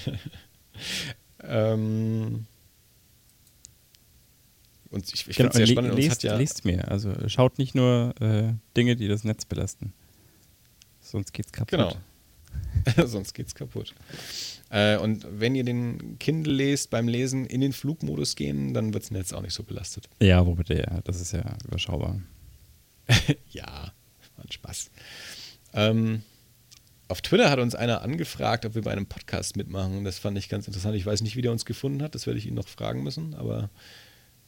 Ähm, und ich, ich genau, finde es sehr spannend. Lest, ja lest mehr. Also schaut nicht nur äh, Dinge, die das Netz belasten. Sonst geht's kaputt. Genau. Sonst geht's kaputt. Äh, und wenn ihr den Kindle lest, beim Lesen in den Flugmodus gehen, dann wird das Netz auch nicht so belastet. Ja, wo bitte, ja. Das ist ja überschaubar. ja, war ein Spaß. Ähm, auf Twitter hat uns einer angefragt, ob wir bei einem Podcast mitmachen. Das fand ich ganz interessant. Ich weiß nicht, wie der uns gefunden hat. Das werde ich ihn noch fragen müssen. Aber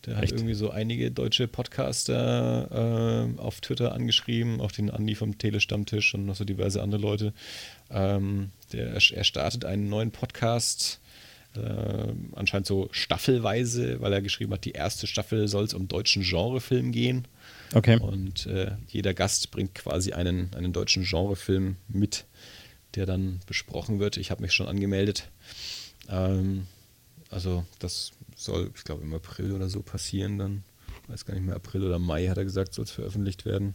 Der hat irgendwie so einige deutsche Podcaster äh, auf Twitter angeschrieben, auch den Andi vom Telestammtisch und noch so diverse andere Leute. Ähm, der, er startet einen neuen Podcast, äh, anscheinend so staffelweise, weil er geschrieben hat, die erste Staffel soll es um deutschen Genrefilm gehen. Okay. Und äh, jeder Gast bringt quasi einen, einen deutschen Genrefilm mit, der dann besprochen wird. Ich habe mich schon angemeldet. Ähm, also das soll, ich glaube, im April oder so passieren dann. Ich weiß gar nicht mehr, April oder Mai hat er gesagt, soll es veröffentlicht werden.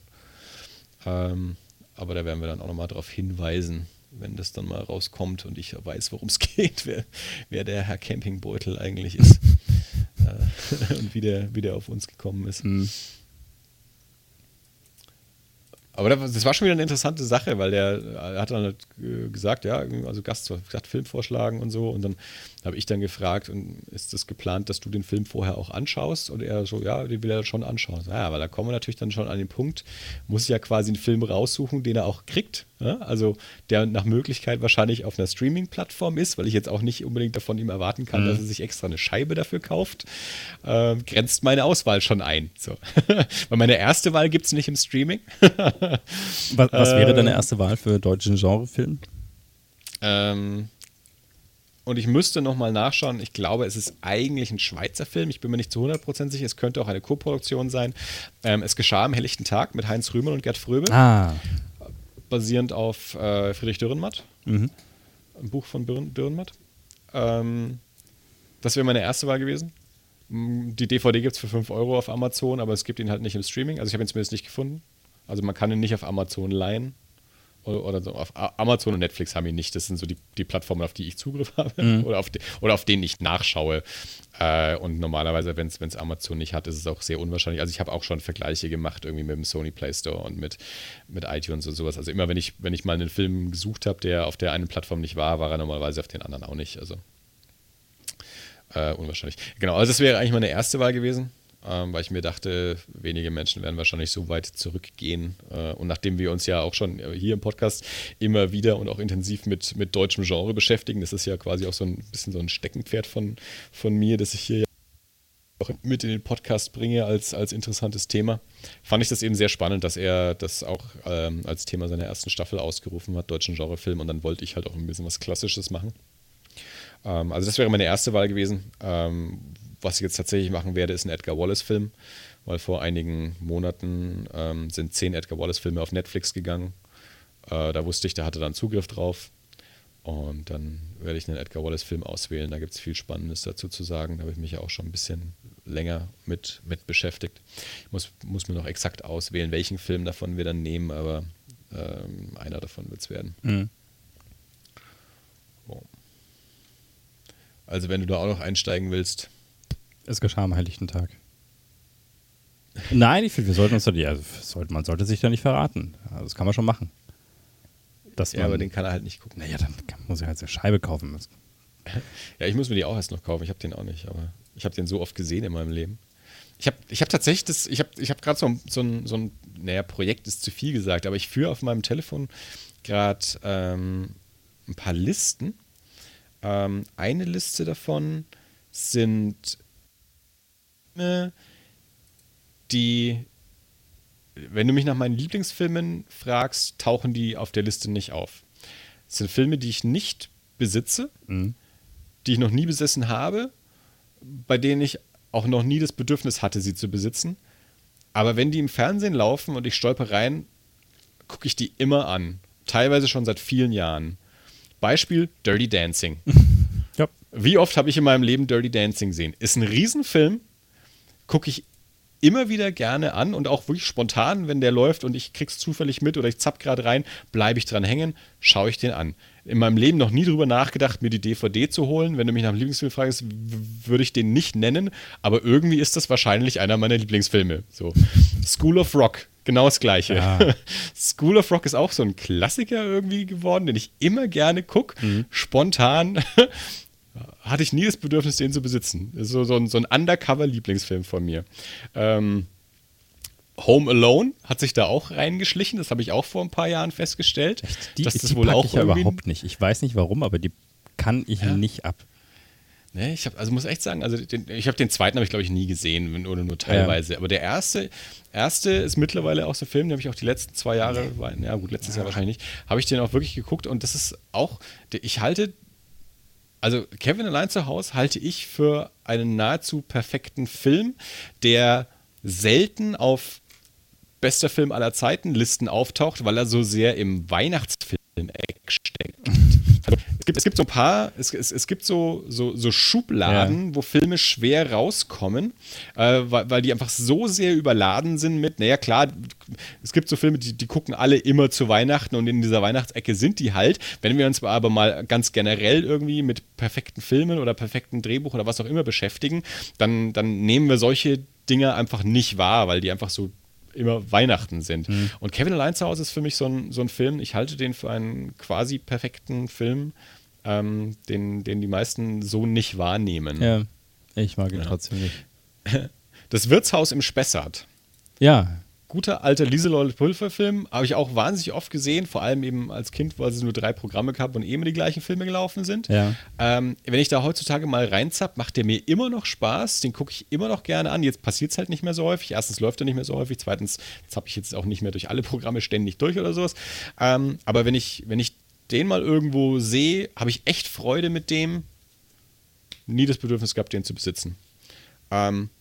Ähm, aber da werden wir dann auch nochmal darauf hinweisen, wenn das dann mal rauskommt und ich weiß, worum es geht, wer, wer der Herr Campingbeutel eigentlich ist äh, und wie der, wie der auf uns gekommen ist. Mhm. Aber das war schon wieder eine interessante Sache, weil der hat dann halt gesagt, ja, also Gast gesagt, Film vorschlagen und so. Und dann habe ich dann gefragt, ist das geplant, dass du den Film vorher auch anschaust? Und er so, ja, den will er schon anschauen. Ja, weil da kommen wir natürlich dann schon an den Punkt, muss ja quasi einen Film raussuchen, den er auch kriegt. Ja? Also der nach Möglichkeit wahrscheinlich auf einer Streaming-Plattform ist, weil ich jetzt auch nicht unbedingt davon ihm erwarten kann, mhm. dass er sich extra eine Scheibe dafür kauft, äh, grenzt meine Auswahl schon ein. So. weil meine erste Wahl gibt es nicht im Streaming. was, was wäre deine ähm, erste Wahl für deutschen Genrefilm? Ähm, und ich müsste nochmal nachschauen. Ich glaube, es ist eigentlich ein Schweizer Film. Ich bin mir nicht zu 100% sicher. Es könnte auch eine Co-Produktion sein. Ähm, es geschah am helllichten Tag mit Heinz Rühmann und Gerd Fröbe. Ah. Basierend auf äh, Friedrich Dürrenmatt. Mhm. Ein Buch von Dürrenmatt. Ähm, das wäre meine erste Wahl gewesen. Die DVD gibt es für 5 Euro auf Amazon, aber es gibt ihn halt nicht im Streaming. Also ich habe ihn zumindest nicht gefunden. Also man kann ihn nicht auf Amazon leihen oder, so. Auf Amazon und Netflix haben ihn nicht. Das sind so die, die Plattformen, auf die ich Zugriff habe mhm. oder, auf die, oder auf denen ich nachschaue. Äh, und normalerweise, wenn es Amazon nicht hat, ist es auch sehr unwahrscheinlich. Also ich habe auch schon Vergleiche gemacht, irgendwie mit dem Sony Play Store und mit, mit iTunes und sowas. Also immer, wenn ich, wenn ich mal einen Film gesucht habe, der auf der einen Plattform nicht war, war er normalerweise auf den anderen auch nicht. Also äh, unwahrscheinlich. Genau, also das wäre eigentlich meine erste Wahl gewesen ähm, weil ich mir dachte, wenige Menschen werden wahrscheinlich so weit zurückgehen. Äh, und nachdem wir uns ja auch schon hier im Podcast immer wieder und auch intensiv mit, mit deutschem Genre beschäftigen, das ist ja quasi auch so ein bisschen so ein Steckenpferd von, von mir, das ich hier auch mit in den Podcast bringe als, als interessantes Thema, fand ich das eben sehr spannend, dass er das auch ähm, als Thema seiner ersten Staffel ausgerufen hat, deutschen Genrefilm. Und dann wollte ich halt auch ein bisschen was Klassisches machen. Ähm, also das wäre meine erste Wahl gewesen. Was ich jetzt tatsächlich machen werde, ist ein Edgar Wallace-Film, weil vor einigen Monaten ähm, sind zehn Edgar Wallace-Filme auf Netflix gegangen. Äh, da wusste ich, der hatte dann Zugriff drauf. Und dann werde ich einen Edgar Wallace-Film auswählen. Da gibt es viel Spannendes dazu zu sagen. Da habe ich mich ja auch schon ein bisschen länger mit, mit beschäftigt. Ich muss, muss mir noch exakt auswählen, welchen Film davon wir dann nehmen, aber ähm, einer davon wird es werden. Mhm. Also, wenn du da auch noch einsteigen willst, es geschah am Heiligen Tag. Nein, ich finde, wir sollten uns da die, also sollte, man sollte sich da nicht verraten. Also das kann man schon machen. Dass ja, man, aber den kann er halt nicht gucken. Naja, dann muss er halt eine Scheibe kaufen. Ja, ich muss mir die auch erst noch kaufen. Ich habe den auch nicht, aber ich habe den so oft gesehen in meinem Leben. Ich habe ich hab tatsächlich das, ich habe ich hab gerade so, so, ein, so ein, naja, Projekt ist zu viel gesagt, aber ich führe auf meinem Telefon gerade ähm, ein paar Listen. Ähm, eine Liste davon sind Filme, die, wenn du mich nach meinen Lieblingsfilmen fragst, tauchen die auf der Liste nicht auf. Es sind Filme, die ich nicht besitze, mhm. die ich noch nie besessen habe, bei denen ich auch noch nie das Bedürfnis hatte, sie zu besitzen. Aber wenn die im Fernsehen laufen und ich stolper rein, gucke ich die immer an. Teilweise schon seit vielen Jahren. Beispiel Dirty Dancing. ja. Wie oft habe ich in meinem Leben Dirty Dancing gesehen? Ist ein Riesenfilm, gucke ich immer wieder gerne an und auch wirklich spontan, wenn der läuft und ich krieg's zufällig mit oder ich zapp gerade rein, bleibe ich dran hängen, schaue ich den an. In meinem Leben noch nie drüber nachgedacht, mir die DVD zu holen. Wenn du mich nach dem Lieblingsfilm fragst, würde ich den nicht nennen, aber irgendwie ist das wahrscheinlich einer meiner Lieblingsfilme. So School of Rock, genau das gleiche. Ja. School of Rock ist auch so ein Klassiker irgendwie geworden, den ich immer gerne gucke, mhm. spontan hatte ich nie das Bedürfnis, den zu besitzen. So, so ein, so ein Undercover-Lieblingsfilm von mir. Ähm, Home Alone hat sich da auch reingeschlichen. Das habe ich auch vor ein paar Jahren festgestellt. Echt? Die, dass das die wohl auch ich ja überhaupt nicht. Ich weiß nicht warum, aber die kann ich ja. nicht ab. Ne, ich habe, also muss echt sagen, also den, ich habe den zweiten habe ich glaube ich nie gesehen, oder nur teilweise. Ja. Aber der erste, erste ist mittlerweile auch so ein Film, den habe ich auch die letzten zwei Jahre, ja gut, letztes ja. Jahr wahrscheinlich nicht, habe ich den auch wirklich geguckt und das ist auch, ich halte, also Kevin allein zu Hause halte ich für einen nahezu perfekten Film, der selten auf bester Film aller Zeiten Listen auftaucht, weil er so sehr im Weihnachtsfilm-Eck steckt. Es gibt, es gibt so ein paar, es, es, es gibt so, so, so Schubladen, ja. wo Filme schwer rauskommen, äh, weil, weil die einfach so sehr überladen sind mit, naja klar, es gibt so Filme, die, die gucken alle immer zu Weihnachten und in dieser Weihnachtsecke sind die halt. Wenn wir uns aber mal ganz generell irgendwie mit perfekten Filmen oder perfekten Drehbuch oder was auch immer beschäftigen, dann, dann nehmen wir solche Dinge einfach nicht wahr, weil die einfach so immer Weihnachten sind. Mhm. Und Kevin allein zu Hause ist für mich so ein, so ein Film, ich halte den für einen quasi perfekten Film, ähm, den, den die meisten so nicht wahrnehmen. Ja, ich mag ihn ja. trotzdem nicht. Das Wirtshaus im Spessart. Ja, guter alter Lieselotte Pulver-Film. Habe ich auch wahnsinnig oft gesehen, vor allem eben als Kind, weil es nur drei Programme gab und eh immer die gleichen Filme gelaufen sind. Ja. Ähm, wenn ich da heutzutage mal reinzapp, macht der mir immer noch Spaß. Den gucke ich immer noch gerne an. Jetzt passiert es halt nicht mehr so häufig. Erstens läuft er nicht mehr so häufig. Zweitens zapp ich jetzt auch nicht mehr durch alle Programme ständig durch oder sowas. Ähm, aber wenn ich, wenn ich den mal irgendwo sehe, habe ich echt Freude mit dem. Nie das Bedürfnis gehabt, den zu besitzen. Ähm,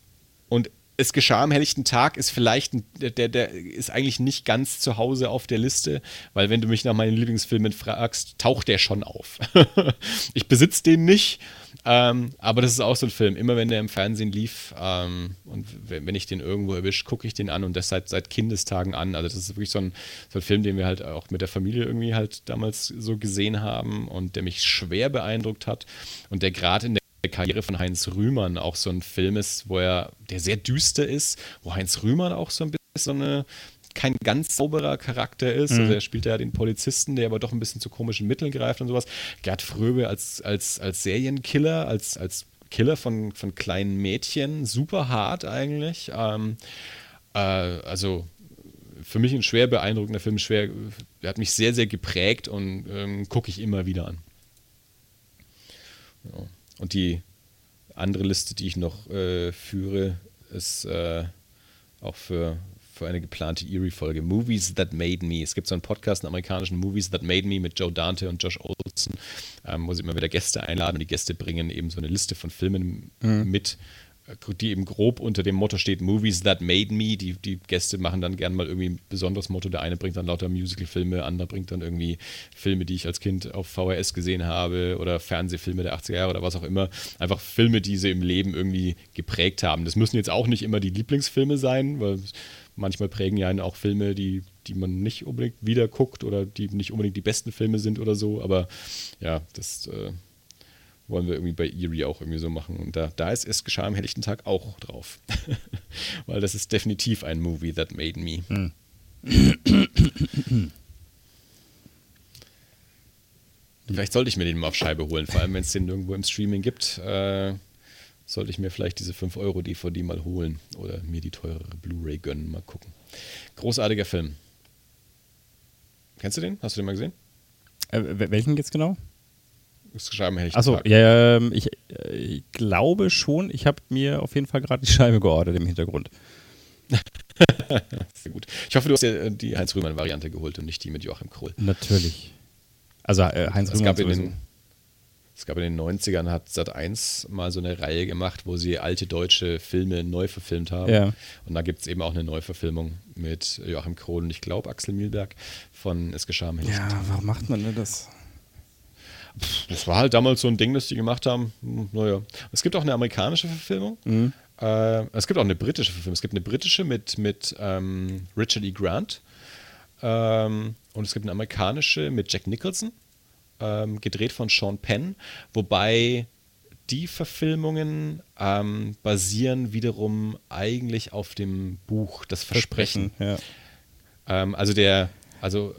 und es geschah am helllichten Tag ist vielleicht, der, der ist eigentlich nicht ganz zu Hause auf der Liste, weil wenn du mich nach meinen Lieblingsfilmen fragst, taucht der schon auf. ich besitze den nicht, ähm, aber das ist auch so ein Film. Immer wenn der im Fernsehen lief ähm, und wenn ich den irgendwo erwische, gucke ich den an und das seit, seit Kindestagen an. Also das ist wirklich so ein, so ein Film, den wir halt auch mit der Familie irgendwie halt damals so gesehen haben und der mich schwer beeindruckt hat und der gerade in der Karriere von Heinz Rühmann auch so ein Film ist, wo er, der sehr düster ist, wo Heinz Rühmann auch so ein bisschen so eine kein ganz sauberer Charakter ist. Mhm. Also er spielt ja den Polizisten, der aber doch ein bisschen zu komischen Mitteln greift und sowas. Gerd Fröbe als, als, als Serienkiller, als, als Killer von, von kleinen Mädchen, super hart eigentlich. Ähm, äh, also für mich ein schwer beeindruckender Film, schwer, der hat mich sehr, sehr geprägt und ähm, gucke ich immer wieder an. Ja. Und die andere Liste, die ich noch äh, führe, ist äh, auch für, für eine geplante Eerie-Folge. Movies That Made Me. Es gibt so einen Podcast, einen amerikanischen Movies That Made Me mit Joe Dante und Josh Olson, ähm, wo sie immer wieder Gäste einladen und die Gäste bringen eben so eine Liste von Filmen mhm. mit, die eben grob unter dem Motto steht, Movies That Made Me. Die, die Gäste machen dann gern mal irgendwie ein besonderes Motto. Der eine bringt dann lauter Musical-Filme, der andere bringt dann irgendwie Filme, die ich als Kind auf VHS gesehen habe oder Fernsehfilme der 80er Jahre oder was auch immer. Einfach Filme, die sie im Leben irgendwie geprägt haben. Das müssen jetzt auch nicht immer die Lieblingsfilme sein, weil manchmal prägen ja auch Filme, die, die man nicht unbedingt wieder guckt oder die nicht unbedingt die besten Filme sind oder so. Aber ja, das... Äh, wollen wir irgendwie bei Erie auch irgendwie so machen. Und da, da ist es geschah am helllichten Tag auch drauf. Weil das ist definitiv ein Movie that made me. Hm. vielleicht sollte ich mir den mal auf Scheibe holen, vor allem wenn es den nirgendwo im Streaming gibt. Äh, sollte ich mir vielleicht diese 5 Euro DVD mal holen oder mir die teurere Blu-ray gönnen, mal gucken. Großartiger Film. Kennst du den? Hast du den mal gesehen? Äh, welchen jetzt genau? Scheiben hätte Achso, ja, ähm, ich, äh, ich, glaube schon. Ich habe mir auf jeden Fall gerade die Scheibe geordert im Hintergrund. Sehr gut. Ich hoffe, du hast dir die Heinz-Rühmann-Variante geholt und nicht die mit Joachim Krohl. Natürlich. Also äh, Heinz Rühmann. Es gab, in den, es gab in den 90ern, hat Sat1 mal so eine Reihe gemacht, wo sie alte deutsche Filme neu verfilmt haben. Ja. Und da gibt es eben auch eine Neuverfilmung mit Joachim Krohl und ich glaube Axel Mühlberg von Es geschah mir Ja, warum macht man denn das? Das war halt damals so ein Ding, das die gemacht haben. Hm, naja. Es gibt auch eine amerikanische Verfilmung. Mhm. Äh, es gibt auch eine britische Verfilmung. Es gibt eine britische mit, mit ähm, Richard E. Grant. Ähm, und es gibt eine amerikanische mit Jack Nicholson, ähm, gedreht von Sean Penn. Wobei die Verfilmungen ähm, basieren wiederum eigentlich auf dem Buch Das Versprechen. Versprechen ja. Ähm, also der, also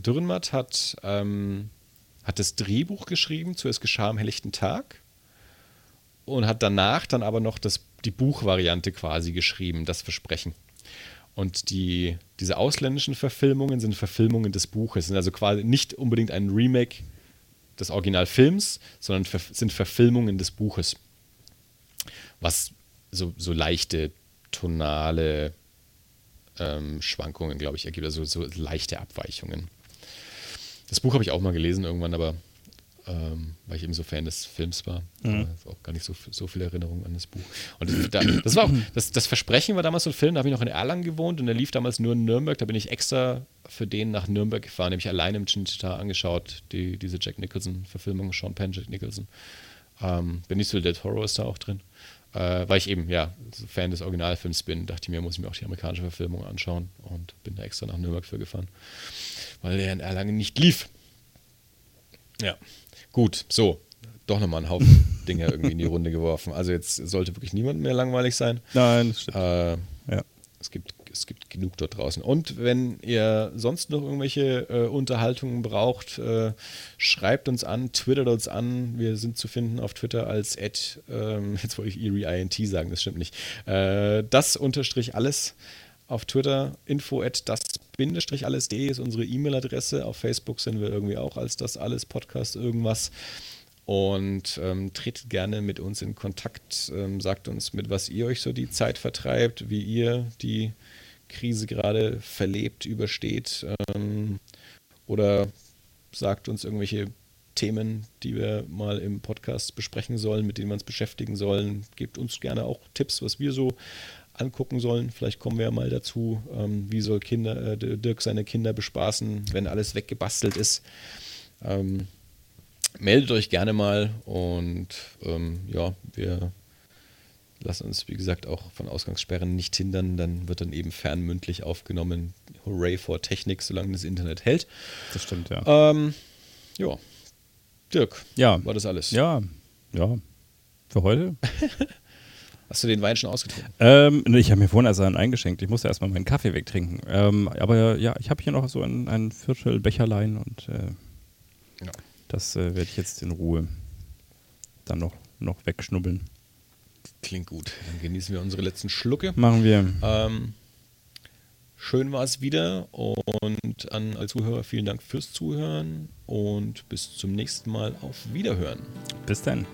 Dürrenmatt hat, ähm, hat das Drehbuch geschrieben zu Es geschah am helllichten Tag und hat danach dann aber noch das, die Buchvariante quasi geschrieben, das Versprechen. Und die, diese ausländischen Verfilmungen sind Verfilmungen des Buches, sind also quasi nicht unbedingt ein Remake des Originalfilms, sondern sind Verfilmungen des Buches. Was so, so leichte tonale ähm, Schwankungen, glaube ich, ergibt, also so leichte Abweichungen. Das Buch habe ich auch mal gelesen irgendwann, aber ähm, weil ich eben so Fan des Films war. Mhm. auch gar nicht so, so viel Erinnerung an das Buch. Und das, das war auch, das, das, Versprechen war damals so ein Film, da habe ich noch in Erlangen gewohnt und der lief damals nur in Nürnberg. Da bin ich extra für den nach Nürnberg gefahren, nämlich alleine im Chinchita angeschaut, die, diese Jack Nicholson-Verfilmung, Sean Penn, Jack Nicholson. Ähm, Benicio del Toro ist da auch drin. Äh, weil ich eben, ja, Fan des Originalfilms bin, dachte ich mir, muss ich mir auch die amerikanische Verfilmung anschauen und bin da extra nach Nürnberg für gefahren, weil der in Erlangen nicht lief. Ja, gut, so. Doch nochmal einen Haufen Dinge irgendwie in die Runde geworfen. Also jetzt sollte wirklich niemand mehr langweilig sein. Nein, das stimmt. Äh, ja. Es gibt, es gibt genug dort draußen. Und wenn ihr sonst noch irgendwelche äh, Unterhaltungen braucht, äh, schreibt uns an, twittert uns an. Wir sind zu finden auf Twitter als at, ähm, jetzt wollte ich ERIINT sagen, das stimmt nicht. Äh, das unterstrich alles auf Twitter, info at das bindestrich alles.de ist unsere E-Mail-Adresse. Auf Facebook sind wir irgendwie auch als das alles Podcast irgendwas. Und ähm, tretet gerne mit uns in Kontakt. Ähm, sagt uns, mit was ihr euch so die Zeit vertreibt, wie ihr die Krise gerade verlebt, übersteht. Ähm, oder sagt uns irgendwelche Themen, die wir mal im Podcast besprechen sollen, mit denen wir uns beschäftigen sollen. Gebt uns gerne auch Tipps, was wir so angucken sollen. Vielleicht kommen wir ja mal dazu, ähm, wie soll Kinder, äh, Dirk seine Kinder bespaßen, wenn alles weggebastelt ist. Ähm, meldet euch gerne mal und ähm, ja, wir lassen uns, wie gesagt, auch von Ausgangssperren nicht hindern. Dann wird dann eben fernmündlich aufgenommen. Hooray for Technik, solange das Internet hält. Das stimmt, ja. Ähm, ja. Dirk, ja. war das alles? Ja, ja. Für heute? Hast du den Wein schon ausgetrunken? Ähm, ich habe mir vorhin erst einen eingeschenkt. Ich musste erstmal meinen Kaffee wegtrinken. Ähm, aber ja, ich habe hier noch so ein, ein Viertelbecherlein und äh, ja. das äh, werde ich jetzt in Ruhe dann noch, noch wegschnubbeln. Klingt gut. Dann genießen wir unsere letzten Schlucke. Machen wir. Ähm, schön war es wieder und an alle Zuhörer vielen Dank fürs Zuhören und bis zum nächsten Mal auf Wiederhören. Bis dann.